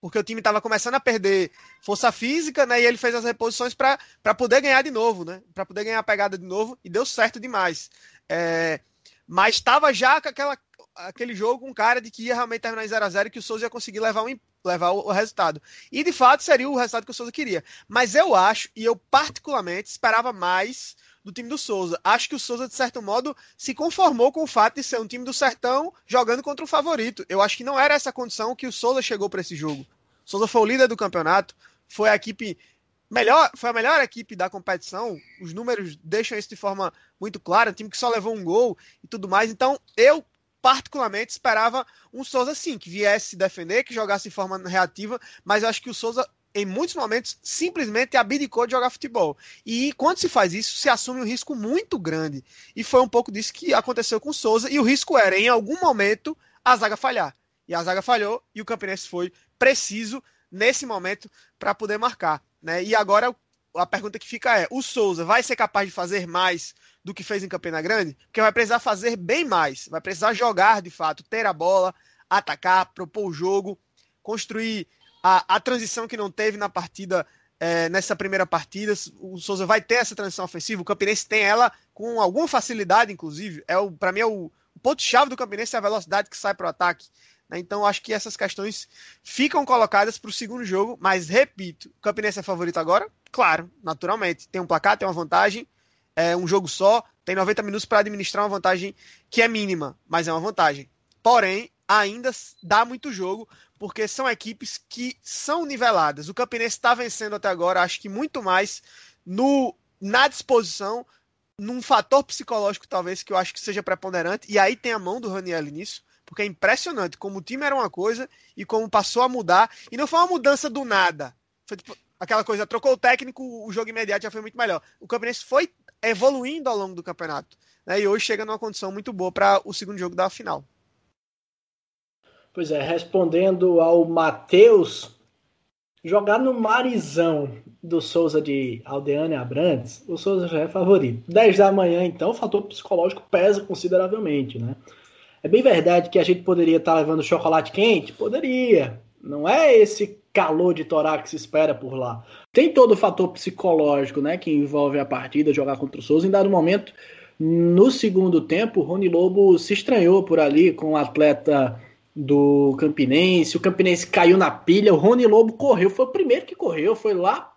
Porque o time estava começando a perder força física, né? E ele fez as reposições para poder ganhar de novo, né? Para poder ganhar a pegada de novo. E deu certo demais. É, mas estava já com aquela, aquele jogo com cara de que ia realmente terminar em 0x0 e que o Souza ia conseguir levar, um, levar o, resultado. E de fato seria o resultado que o Souza queria. Mas eu acho, e eu particularmente esperava mais do time do Souza. Acho que o Souza, de certo modo, se conformou com o fato de ser um time do Sertão jogando contra o favorito. Eu acho que não era essa condição que o Souza chegou para esse jogo. O Souza foi o líder do campeonato, foi a equipe melhor, foi a melhor equipe da competição. Os números deixam isso de forma muito clara, um time que só levou um gol e tudo mais. Então, eu particularmente esperava um Souza sim, que viesse se defender, que jogasse de forma reativa, mas acho que o Souza em muitos momentos, simplesmente abdicou de jogar futebol. E quando se faz isso, se assume um risco muito grande. E foi um pouco disso que aconteceu com o Souza. E o risco era, em algum momento, a zaga falhar. E a zaga falhou e o Campinense foi preciso nesse momento para poder marcar. Né? E agora a pergunta que fica é: o Souza vai ser capaz de fazer mais do que fez em Campina Grande? Porque vai precisar fazer bem mais. Vai precisar jogar de fato, ter a bola, atacar, propor o jogo, construir a, a transição que não teve na partida, é, nessa primeira partida. O Souza vai ter essa transição ofensiva. O Campinense tem ela com alguma facilidade, inclusive. É para mim é o, o ponto-chave do Campinense é a velocidade que sai para o ataque. Né? Então acho que essas questões ficam colocadas para o segundo jogo. Mas repito, o Campinense é favorito agora? Claro, naturalmente. Tem um placar, tem uma vantagem. É um jogo só, tem 90 minutos para administrar uma vantagem que é mínima, mas é uma vantagem. Porém, ainda dá muito jogo, porque são equipes que são niveladas. O Campinense está vencendo até agora, acho que muito mais no na disposição num fator psicológico, talvez, que eu acho que seja preponderante, e aí tem a mão do Raniel nisso, porque é impressionante como o time era uma coisa e como passou a mudar, e não foi uma mudança do nada. Foi tipo, aquela coisa, trocou o técnico, o jogo imediato já foi muito melhor. O Campinense foi evoluindo ao longo do campeonato, né, e hoje chega numa condição muito boa para o segundo jogo da final. Pois é, respondendo ao Matheus, jogar no Marizão do Souza de Aldeane Abrantes, o Souza já é favorito. 10 da manhã, então, o fator psicológico pesa consideravelmente, né? É bem verdade que a gente poderia estar tá levando chocolate quente? Poderia. Não é esse calor de torá que se espera por lá. Tem todo o fator psicológico, né, que envolve a partida, jogar contra o Souza. Em dado momento, no segundo tempo, Rony Lobo se estranhou por ali com o atleta do Campinense. O Campinense caiu na pilha. O Rony Lobo correu, foi o primeiro que correu, foi lá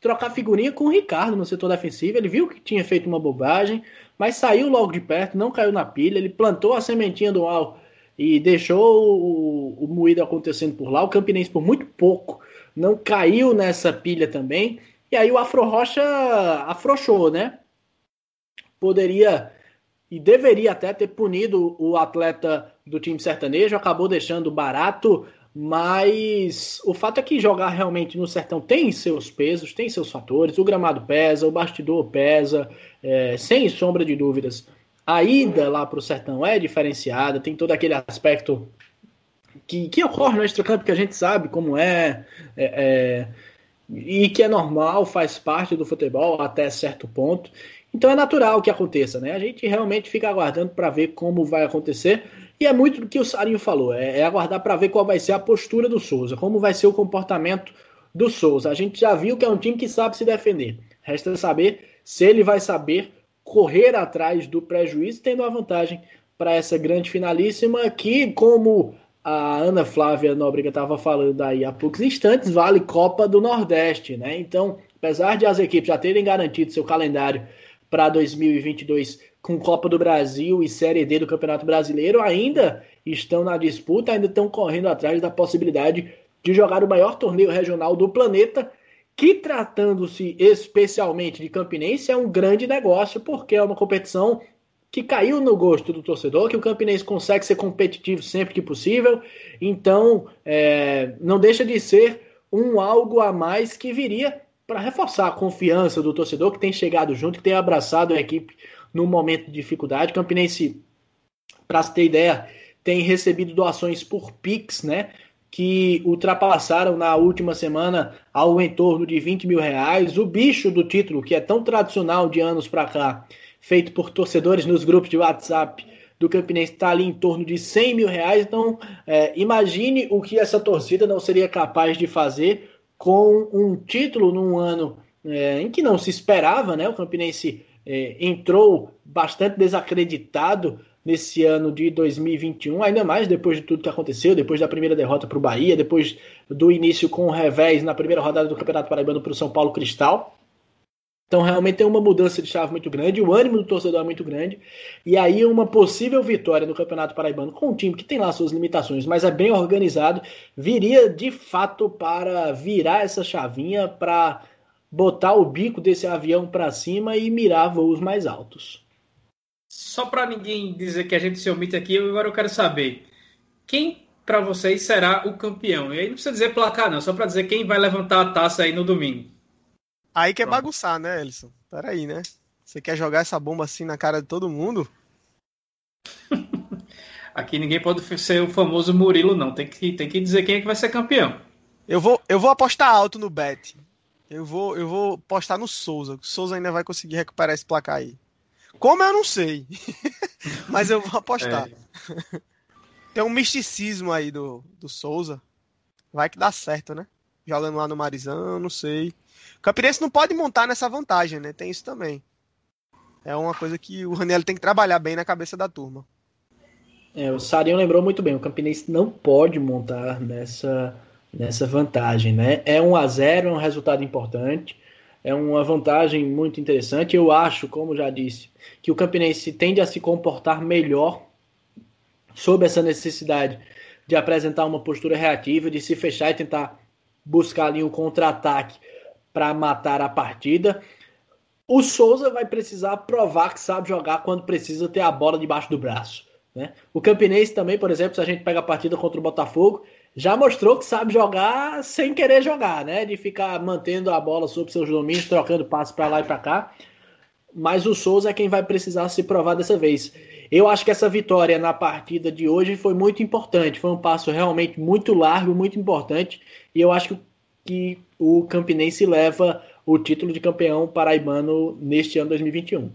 trocar figurinha com o Ricardo no setor defensivo. Ele viu que tinha feito uma bobagem, mas saiu logo de perto, não caiu na pilha. Ele plantou a sementinha do mal e deixou o, o moído acontecendo por lá. O Campinense, por muito pouco, não caiu nessa pilha também. E aí o Afro Rocha afrouxou, né? Poderia e deveria até ter punido o atleta do time sertanejo, acabou deixando barato, mas o fato é que jogar realmente no sertão tem seus pesos, tem seus fatores, o gramado pesa, o bastidor pesa, é, sem sombra de dúvidas. A ida lá para o sertão é diferenciada, tem todo aquele aspecto que, que ocorre no extracampo que a gente sabe como é, é, é e que é normal, faz parte do futebol até certo ponto. Então é natural que aconteça, né? A gente realmente fica aguardando para ver como vai acontecer. E é muito do que o Sarinho falou, é, é aguardar para ver qual vai ser a postura do Souza, como vai ser o comportamento do Souza. A gente já viu que é um time que sabe se defender. Resta saber se ele vai saber correr atrás do prejuízo, tendo a vantagem para essa grande finalíssima, que, como a Ana Flávia Nóbrega estava falando aí há poucos instantes, vale Copa do Nordeste, né? Então, apesar de as equipes já terem garantido seu calendário para 2022 com Copa do Brasil e Série D do Campeonato Brasileiro ainda estão na disputa, ainda estão correndo atrás da possibilidade de jogar o maior torneio regional do planeta, que tratando-se especialmente de Campinense é um grande negócio, porque é uma competição que caiu no gosto do torcedor, que o Campinense consegue ser competitivo sempre que possível, então é, não deixa de ser um algo a mais que viria para reforçar a confiança do torcedor que tem chegado junto, que tem abraçado a equipe no momento de dificuldade. Campinense, para se ter ideia, tem recebido doações por Pix, né? Que ultrapassaram na última semana ao entorno de 20 mil reais. O bicho do título, que é tão tradicional de anos para cá, feito por torcedores nos grupos de WhatsApp do Campinense, está ali em torno de 100 mil reais. Então, é, imagine o que essa torcida não seria capaz de fazer com um título num ano é, em que não se esperava, né? O Campinense é, entrou bastante desacreditado nesse ano de 2021, ainda mais depois de tudo que aconteceu, depois da primeira derrota para o Bahia, depois do início com o revés na primeira rodada do Campeonato Paraibano para o São Paulo Cristal. Então, realmente tem uma mudança de chave muito grande, o ânimo do torcedor é muito grande, e aí uma possível vitória no Campeonato Paraibano com um time que tem lá suas limitações, mas é bem organizado, viria de fato para virar essa chavinha, para botar o bico desse avião para cima e mirar voos mais altos. Só para ninguém dizer que a gente se omite aqui, agora eu quero saber quem para vocês será o campeão. E aí não precisa dizer placar, não, só para dizer quem vai levantar a taça aí no domingo. Aí quer bagunçar, né, Elson? Peraí, né? Você quer jogar essa bomba assim na cara de todo mundo? Aqui ninguém pode ser o famoso Murilo, não. Tem que, tem que dizer quem é que vai ser campeão. Eu vou, eu vou apostar alto no bet. Eu vou, eu vou apostar no Souza. O Souza ainda vai conseguir recuperar esse placar aí. Como eu não sei. Mas eu vou apostar. É. Tem um misticismo aí do, do Souza. Vai que dá certo, né? Jogando lá no Marizão, não sei. O Campinense não pode montar nessa vantagem, né? Tem isso também. É uma coisa que o Raniel tem que trabalhar bem na cabeça da turma. É, o Sarinho lembrou muito bem, o Campinense não pode montar nessa, nessa vantagem, né? É um a 0 é um resultado importante, é uma vantagem muito interessante. Eu acho, como já disse, que o Campinense tende a se comportar melhor sob essa necessidade de apresentar uma postura reativa, de se fechar e tentar buscar ali um contra-ataque para matar a partida. o Souza vai precisar provar que sabe jogar quando precisa ter a bola debaixo do braço. Né? O Campinense também, por exemplo, se a gente pega a partida contra o Botafogo, já mostrou que sabe jogar sem querer jogar, né? De ficar mantendo a bola sob seus domínios, trocando passos para lá e para cá. Mas o Souza é quem vai precisar se provar dessa vez. Eu acho que essa vitória na partida de hoje foi muito importante. Foi um passo realmente muito largo, muito importante. E eu acho que o Campinense leva o título de campeão paraibano neste ano 2021.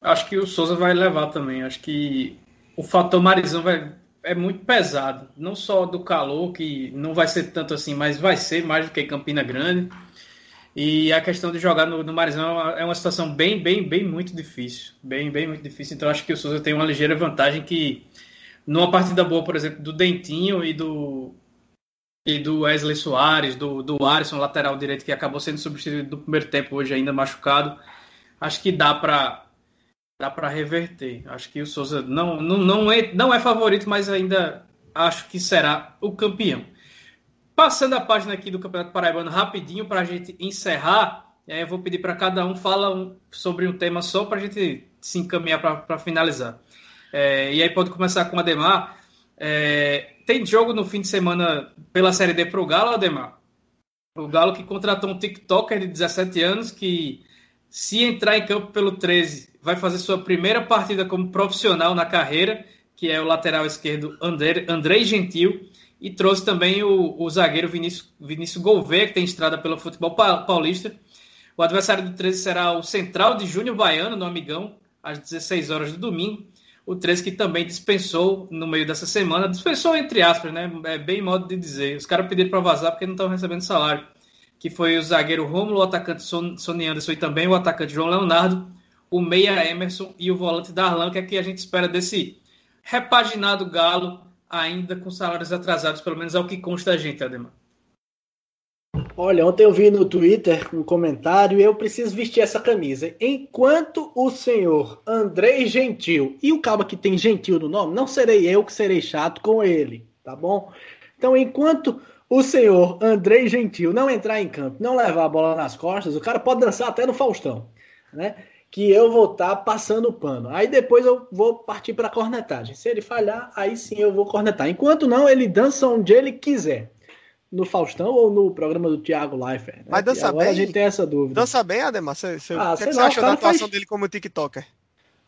Acho que o Souza vai levar também. Acho que o fator Marizão vai, é muito pesado. Não só do calor, que não vai ser tanto assim, mas vai ser mais do que Campina Grande. E a questão de jogar no, no Marizão é uma situação bem, bem, bem muito difícil. Bem, bem muito difícil. Então acho que o Souza tem uma ligeira vantagem que numa partida boa, por exemplo, do Dentinho e do e do Wesley Soares, do, do Alisson, lateral direito, que acabou sendo substituído do primeiro tempo, hoje ainda machucado. Acho que dá para dá para reverter. Acho que o Souza não, não, não, é, não é favorito, mas ainda acho que será o campeão. Passando a página aqui do Campeonato Paraibano rapidinho para a gente encerrar, é, eu vou pedir para cada um falar um, sobre um tema só para a gente se encaminhar para finalizar. É, e aí pode começar com o Ademar. É, tem jogo no fim de semana pela Série D para o Galo, Ademar? O Galo que contratou um TikToker de 17 anos que, se entrar em campo pelo 13, vai fazer sua primeira partida como profissional na carreira, que é o lateral esquerdo André, Andrei Gentil e trouxe também o, o zagueiro Vinícius, Vinícius Gouveia, que tem estrada pelo futebol paulista. O adversário do 13 será o Central de Júnior Baiano, no Amigão, às 16 horas do domingo. O 13 que também dispensou no meio dessa semana, dispensou entre aspas, né? É bem modo de dizer. Os caras pediram para vazar porque não estão recebendo salário. Que foi o zagueiro Rômulo, o atacante Sony Anderson e também o atacante João Leonardo, o meia Emerson e o volante Darlan, que é que a gente espera desse repaginado Galo ainda com salários atrasados, pelo menos é o que consta a gente, Ademar. Olha, ontem eu vi no Twitter um comentário e eu preciso vestir essa camisa. Enquanto o senhor Andrei Gentil, e o cabo que tem Gentil no nome, não serei eu que serei chato com ele, tá bom? Então, enquanto o senhor Andrei Gentil não entrar em campo, não levar a bola nas costas, o cara pode dançar até no Faustão, né? Que eu vou estar tá passando o pano. Aí depois eu vou partir para a cornetagem. Se ele falhar, aí sim eu vou cornetar. Enquanto não, ele dança onde ele quiser. No Faustão ou no programa do Thiago Leifert. Né? Mas dança bem. a gente tem essa dúvida. Dança bem, Ademar? Você, você, ah, o que, é que você achou da atuação faz... dele como TikToker?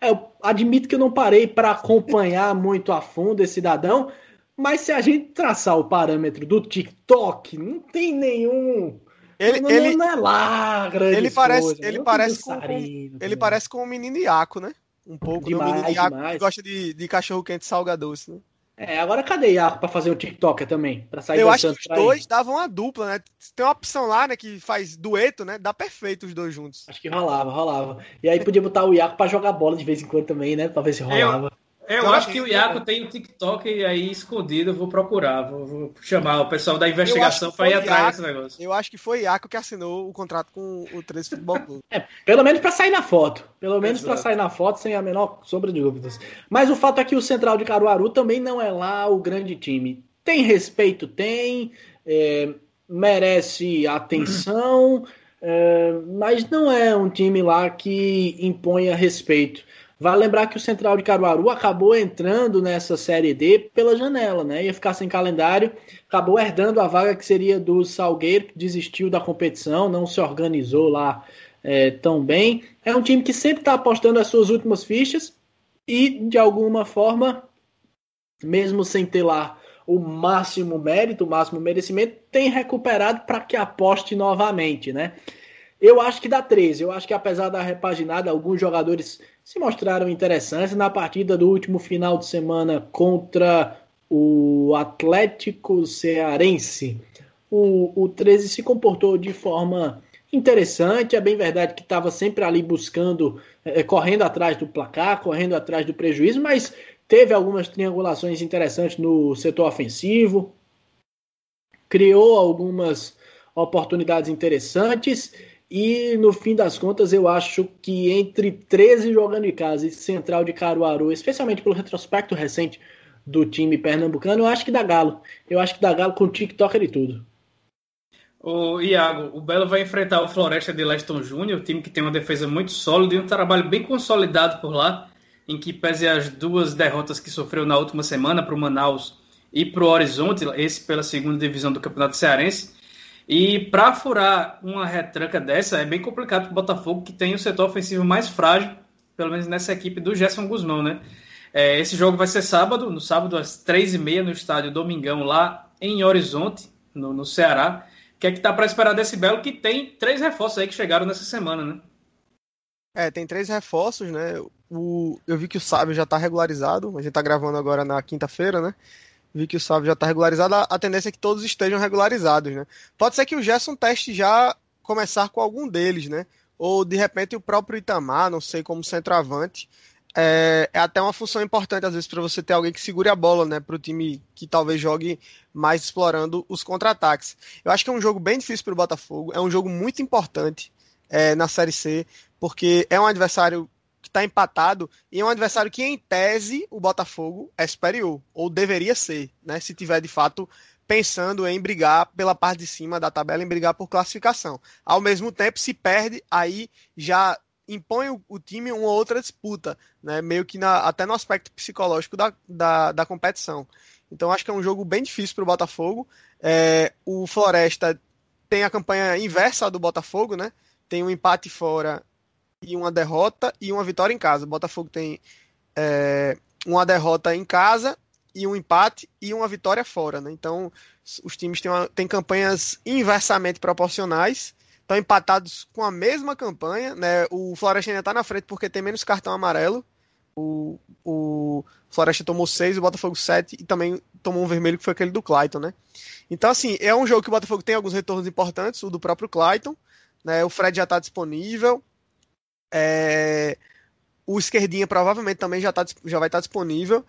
É, eu admito que eu não parei para acompanhar muito a fundo esse cidadão, mas se a gente traçar o parâmetro do TikTok, não tem nenhum ele, não, ele, não é lá, ele parece, coisas, ele parece com, ele parece com um menino Iaco, né? Um pouco, demais, né? Um menino Iaco que gosta de, de cachorro quente salgadoce, né? É, agora cadê Iaco pra fazer o TikTok também? Pra sair Eu acho que os dois davam uma dupla, né? Tem uma opção lá, né, que faz dueto, né? Dá perfeito os dois juntos. Acho que rolava, rolava. E aí podia botar o Iaco pra jogar bola de vez em quando também, né? Pra ver se rolava. Eu, eu então, acho que o Iaco tem um TikTok aí escondido, eu vou procurar, vou, vou chamar o pessoal da investigação para ir atrás desse negócio. Eu acho que foi Iaco que assinou o contrato com o 13 Futebol Clube. É, pelo menos para sair na foto. Pelo menos para sair na foto, sem a menor sombra de dúvidas. Mas o fato é que o Central de Caruaru também não é lá o grande time. Tem respeito, tem, é, merece atenção, é, mas não é um time lá que imponha respeito. Vale lembrar que o Central de Caruaru acabou entrando nessa Série D pela janela, né? Ia ficar sem calendário, acabou herdando a vaga que seria do Salgueiro, que desistiu da competição, não se organizou lá é, tão bem. É um time que sempre está apostando as suas últimas fichas e, de alguma forma, mesmo sem ter lá o máximo mérito, o máximo merecimento, tem recuperado para que aposte novamente, né? Eu acho que dá 13. Eu acho que apesar da repaginada, alguns jogadores se mostraram interessantes na partida do último final de semana contra o Atlético Cearense. O, o 13 se comportou de forma interessante. É bem verdade que estava sempre ali buscando, é, correndo atrás do placar, correndo atrás do prejuízo, mas teve algumas triangulações interessantes no setor ofensivo, criou algumas oportunidades interessantes e no fim das contas, eu acho que entre 13 jogando em casa e Central de Caruaru, especialmente pelo retrospecto recente do time pernambucano, eu acho que dá Galo. Eu acho que dá Galo com TikToker e tudo. O Iago, o Belo vai enfrentar o Floresta de Leston Júnior, time que tem uma defesa muito sólida e um trabalho bem consolidado por lá, em que pese as duas derrotas que sofreu na última semana para o Manaus e para o Horizonte, esse pela segunda divisão do Campeonato Cearense. E para furar uma retranca dessa é bem complicado para o Botafogo, que tem o setor ofensivo mais frágil, pelo menos nessa equipe do Gerson Guzmão, né? É, esse jogo vai ser sábado, no sábado às três e meia no estádio Domingão, lá em Horizonte, no, no Ceará. O que é que tá para esperar desse Belo que tem três reforços aí que chegaram nessa semana, né? É, tem três reforços, né? O, eu vi que o Sábio já tá regularizado, a gente tá gravando agora na quinta-feira, né? Vi que o Sábio já tá regularizado, a, a tendência é que todos estejam regularizados, né? Pode ser que o Gerson teste já começar com algum deles, né? Ou de repente o próprio Itamar, não sei, como centroavante é, é até uma função importante, às vezes, para você ter alguém que segure a bola, né? Para o time que talvez jogue mais explorando os contra-ataques. Eu acho que é um jogo bem difícil para o Botafogo, é um jogo muito importante é, na Série C, porque é um adversário que está empatado e é um adversário que, em tese, o Botafogo é superior, ou deveria ser, né? Se tiver de fato pensando em brigar pela parte de cima da tabela, em brigar por classificação. Ao mesmo tempo, se perde, aí já impõe o, o, time uma outra disputa, né? Meio que na, até no aspecto psicológico da, da, da competição. Então acho que é um jogo bem difícil para o Botafogo. É, o Floresta tem a campanha inversa do Botafogo, né? Tem um empate fora e uma derrota e uma vitória em casa. O Botafogo tem é, uma derrota em casa e um empate e uma vitória fora, né? Então os times têm, uma, têm campanhas inversamente proporcionais estão empatados com a mesma campanha, né? O Floresta ainda está na frente porque tem menos cartão amarelo. O, o Floresta tomou 6, o Botafogo 7 e também tomou um vermelho que foi aquele do Clayton, né? Então, assim, é um jogo que o Botafogo tem alguns retornos importantes, o do próprio Clayton, né? O Fred já está disponível. É... O esquerdinha provavelmente também já, tá, já vai estar tá disponível.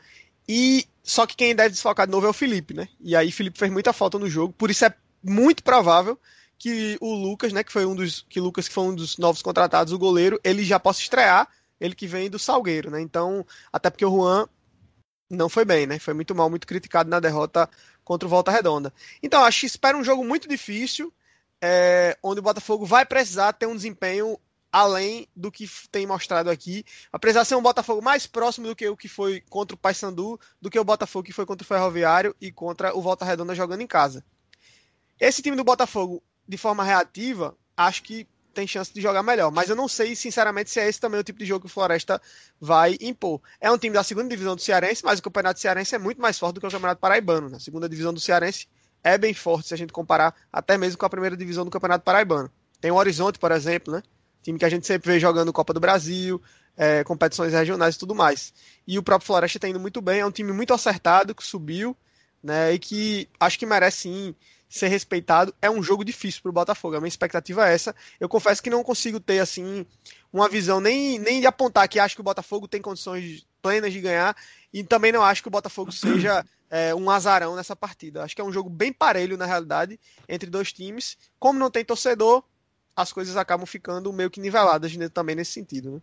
E só que quem deve desfocar de novo é o Felipe, né? E aí Felipe fez muita falta no jogo, por isso é muito provável que o Lucas, né, que foi um dos que Lucas que foi um dos novos contratados, o goleiro, ele já possa estrear, ele que vem do Salgueiro, né? Então, até porque o Juan não foi bem, né? Foi muito mal, muito criticado na derrota contra o Volta Redonda. Então, acho que espera um jogo muito difícil, é, onde o Botafogo vai precisar ter um desempenho além do que tem mostrado aqui. Vai precisar ser um Botafogo mais próximo do que o que foi contra o Paysandu, do que o Botafogo que foi contra o Ferroviário e contra o Volta Redonda jogando em casa. Esse time do Botafogo de forma reativa, acho que tem chance de jogar melhor. Mas eu não sei, sinceramente, se é esse também o tipo de jogo que o Floresta vai impor. É um time da segunda divisão do Cearense, mas o Campeonato Cearense é muito mais forte do que o Campeonato Paraibano. Né? A segunda divisão do Cearense é bem forte se a gente comparar até mesmo com a primeira divisão do Campeonato Paraibano. Tem o Horizonte, por exemplo, né? Time que a gente sempre vê jogando Copa do Brasil, é, competições regionais e tudo mais. E o próprio Floresta está indo muito bem, é um time muito acertado, que subiu, né? E que acho que merece sim ser respeitado. É um jogo difícil para o Botafogo. A minha expectativa é essa. Eu confesso que não consigo ter assim uma visão nem, nem de apontar que acho que o Botafogo tem condições plenas de ganhar e também não acho que o Botafogo seja é, um azarão nessa partida. Acho que é um jogo bem parelho na realidade entre dois times. Como não tem torcedor, as coisas acabam ficando meio que niveladas também nesse sentido. Né?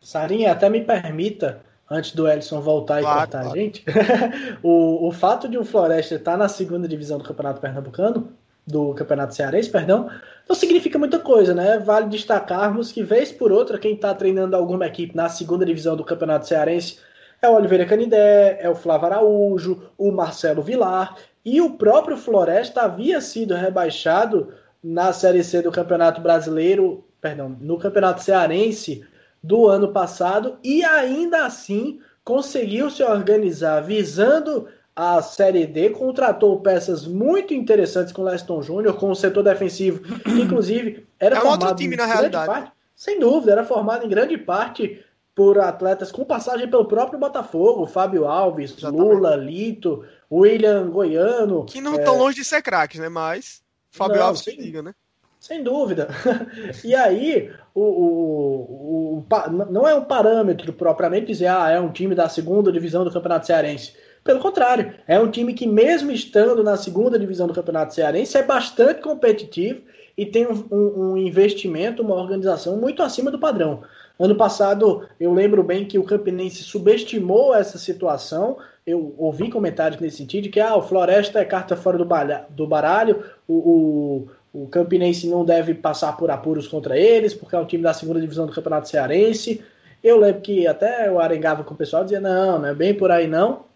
Sarinha, até me permita antes do Ellison voltar claro, e cortar claro. a gente, o, o fato de o Floresta estar na segunda divisão do Campeonato Pernambucano, do Campeonato Cearense, perdão, não significa muita coisa, né? Vale destacarmos que, vez por outra, quem está treinando alguma equipe na segunda divisão do Campeonato Cearense é o Oliveira Canidé, é o Flávio Araújo, o Marcelo Vilar, e o próprio Floresta havia sido rebaixado na Série C do Campeonato Brasileiro, perdão, no Campeonato Cearense do ano passado e ainda assim conseguiu se organizar visando a Série D, contratou peças muito interessantes com o Leston Júnior, com o setor defensivo, que inclusive era é formado outro time na realidade. Parte, sem dúvida, era formado em grande parte por atletas com passagem pelo próprio Botafogo, Fábio Alves, Exatamente. Lula, Lito, William Goiano. Que não estão é... longe de ser craques, né? Mas Fábio Alves sem, liga, né? Sem dúvida. e aí, o, o, o, não é um parâmetro propriamente dizer, ah, é um time da segunda divisão do Campeonato Cearense. Pelo contrário, é um time que, mesmo estando na segunda divisão do Campeonato Cearense, é bastante competitivo e tem um, um, um investimento, uma organização muito acima do padrão. Ano passado, eu lembro bem que o Campinense subestimou essa situação. Eu ouvi comentários nesse sentido, que ah, o Floresta é carta fora do baralho, o, o o Campinense não deve passar por apuros contra eles, porque é um time da segunda divisão do Campeonato Cearense. Eu lembro que até eu arengava com o pessoal dizia, não, não é bem por aí não.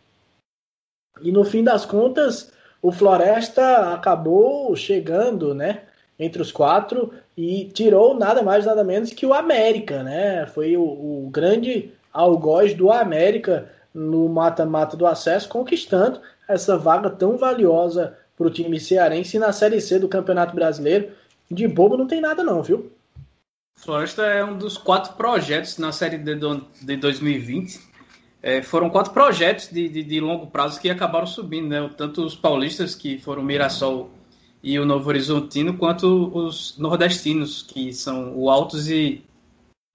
E no fim das contas, o Floresta acabou chegando, né, entre os quatro e tirou nada mais nada menos que o América, né? Foi o, o grande algoz do América no mata-mata do acesso, conquistando essa vaga tão valiosa para o time cearense na Série C do Campeonato Brasileiro. De bobo não tem nada não, viu? Floresta é um dos quatro projetos na Série D de 2020. É, foram quatro projetos de, de, de, longo prazo que acabaram subindo, né? Tanto os paulistas, que foram Mirassol e o Novo Horizontino, quanto os nordestinos, que são o Altos e,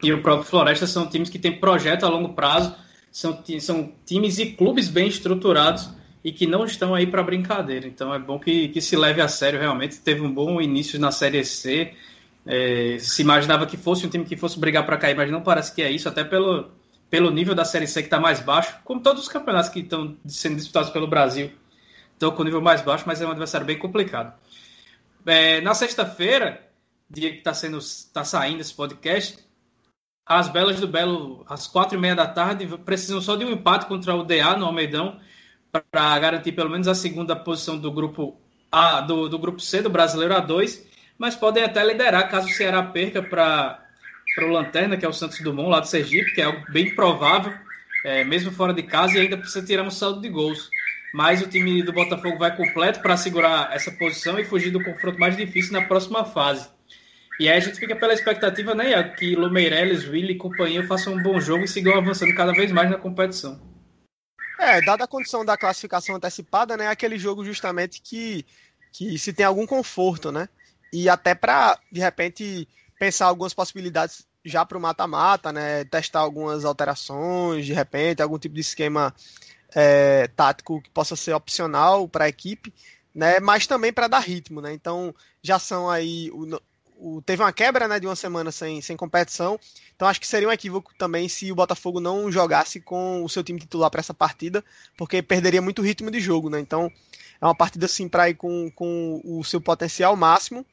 e o próprio Floresta, são times que têm projeto a longo prazo, são, são times e clubes bem estruturados e que não estão aí para brincadeira. Então é bom que, que se leve a sério realmente. Teve um bom início na Série C. É, se imaginava que fosse um time que fosse brigar para cair, mas não parece que é isso, até pelo, pelo nível da Série C que está mais baixo, como todos os campeonatos que estão sendo disputados pelo Brasil. Estão com nível mais baixo, mas é um adversário bem complicado. É, na sexta-feira, dia que está sendo tá saindo esse podcast, as Belas do Belo, às quatro e meia da tarde, precisam só de um empate contra o DA no Almeidão para garantir pelo menos a segunda posição do grupo A, do, do grupo C do Brasileiro A2, mas podem até liderar caso o Ceará perca para o Lanterna, que é o Santos Dumont, lá do Sergipe, que é algo bem provável, é, mesmo fora de casa, e ainda precisa tirar um saldo de gols. Mas o time do Botafogo vai completo para segurar essa posição e fugir do confronto mais difícil na próxima fase. E aí a gente fica pela expectativa, né, que Lumeireles, Willi e companhia façam um bom jogo e sigam avançando cada vez mais na competição. É, dada a condição da classificação antecipada, né, é aquele jogo justamente que, que se tem algum conforto, né? E até para, de repente, pensar algumas possibilidades já para o mata-mata, né? Testar algumas alterações, de repente, algum tipo de esquema é, tático que possa ser opcional para a equipe, né? Mas também para dar ritmo, né? Então já são aí o, o, teve uma quebra né, de uma semana sem, sem competição, então acho que seria um equívoco também se o Botafogo não jogasse com o seu time titular para essa partida, porque perderia muito ritmo de jogo, né? Então é uma partida assim para ir com, com o seu potencial máximo.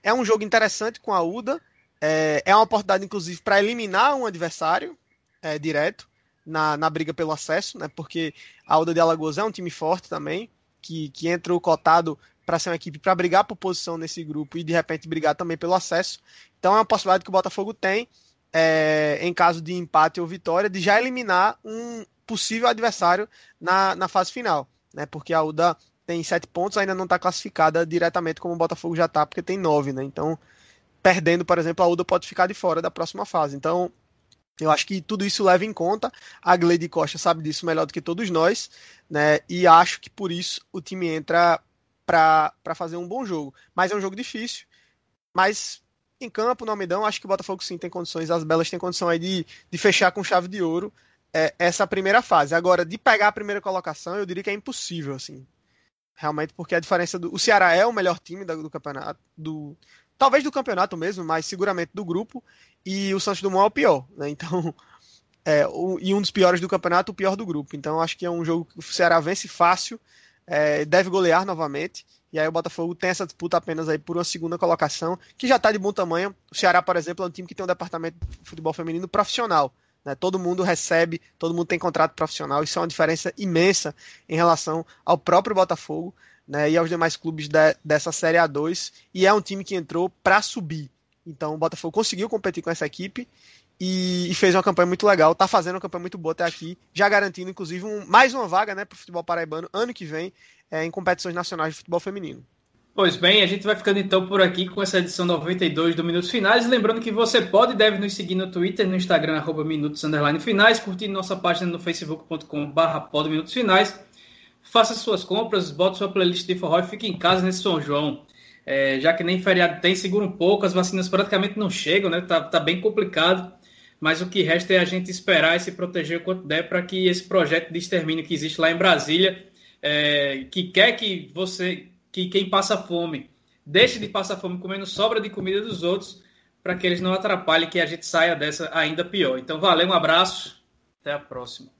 É um jogo interessante com a UDA, é, é uma oportunidade inclusive para eliminar um adversário é, direto na, na briga pelo acesso, né? Porque a UDA de Alagoas é um time forte também, que, que entrou cotado para ser uma equipe para brigar por posição nesse grupo e de repente brigar também pelo acesso. Então é uma possibilidade que o Botafogo tem, é, em caso de empate ou vitória, de já eliminar um possível adversário na, na fase final, né? Porque a UDA tem sete pontos, ainda não está classificada diretamente como o Botafogo já está, porque tem nove, né? Então, perdendo, por exemplo, a UDA pode ficar de fora da próxima fase. Então, eu acho que tudo isso leva em conta. A Gleide Costa sabe disso melhor do que todos nós, né? E acho que por isso o time entra para fazer um bom jogo. Mas é um jogo difícil. Mas em campo, no Almedão, acho que o Botafogo sim tem condições, as Belas têm condição aí de, de fechar com chave de ouro é, essa primeira fase. Agora, de pegar a primeira colocação, eu diria que é impossível, assim. Realmente, porque a diferença do. O Ceará é o melhor time do, do campeonato, do, talvez do campeonato mesmo, mas seguramente do grupo, e o Santos Dumont é o pior, né? Então, é, o, e um dos piores do campeonato, o pior do grupo. Então, acho que é um jogo que o Ceará vence fácil é, deve golear novamente. E aí o Botafogo tem essa disputa apenas aí por uma segunda colocação, que já está de bom tamanho. O Ceará, por exemplo, é um time que tem um departamento de futebol feminino profissional. Né? Todo mundo recebe, todo mundo tem contrato profissional. Isso é uma diferença imensa em relação ao próprio Botafogo né? e aos demais clubes de, dessa Série A2. E é um time que entrou para subir. Então o Botafogo conseguiu competir com essa equipe e, e, fez uma campanha muito legal, tá fazendo uma campanha muito boa até aqui, já garantindo inclusive um, mais uma vaga né, para o futebol paraibano ano que vem é, em competições nacionais de futebol feminino. Pois bem, a gente vai ficando então por aqui com essa edição 92 do Minutos Finais. Lembrando que você pode e deve nos seguir no Twitter, no Instagram, arroba Minutos Finais, curtir nossa página no facebook.com.br Minutos Finais. Faça suas compras, bota sua playlist de forró e fique em casa nesse São João. É, já que nem feriado tem, segura um pouco, as vacinas praticamente não chegam, né? Tá, tá bem complicado mas o que resta é a gente esperar e se proteger o quanto der para que esse projeto de extermínio que existe lá em Brasília, é, que quer que você, que quem passa fome, deixe de passar fome comendo sobra de comida dos outros, para que eles não atrapalhem que a gente saia dessa ainda pior. Então, valeu, um abraço, até a próxima.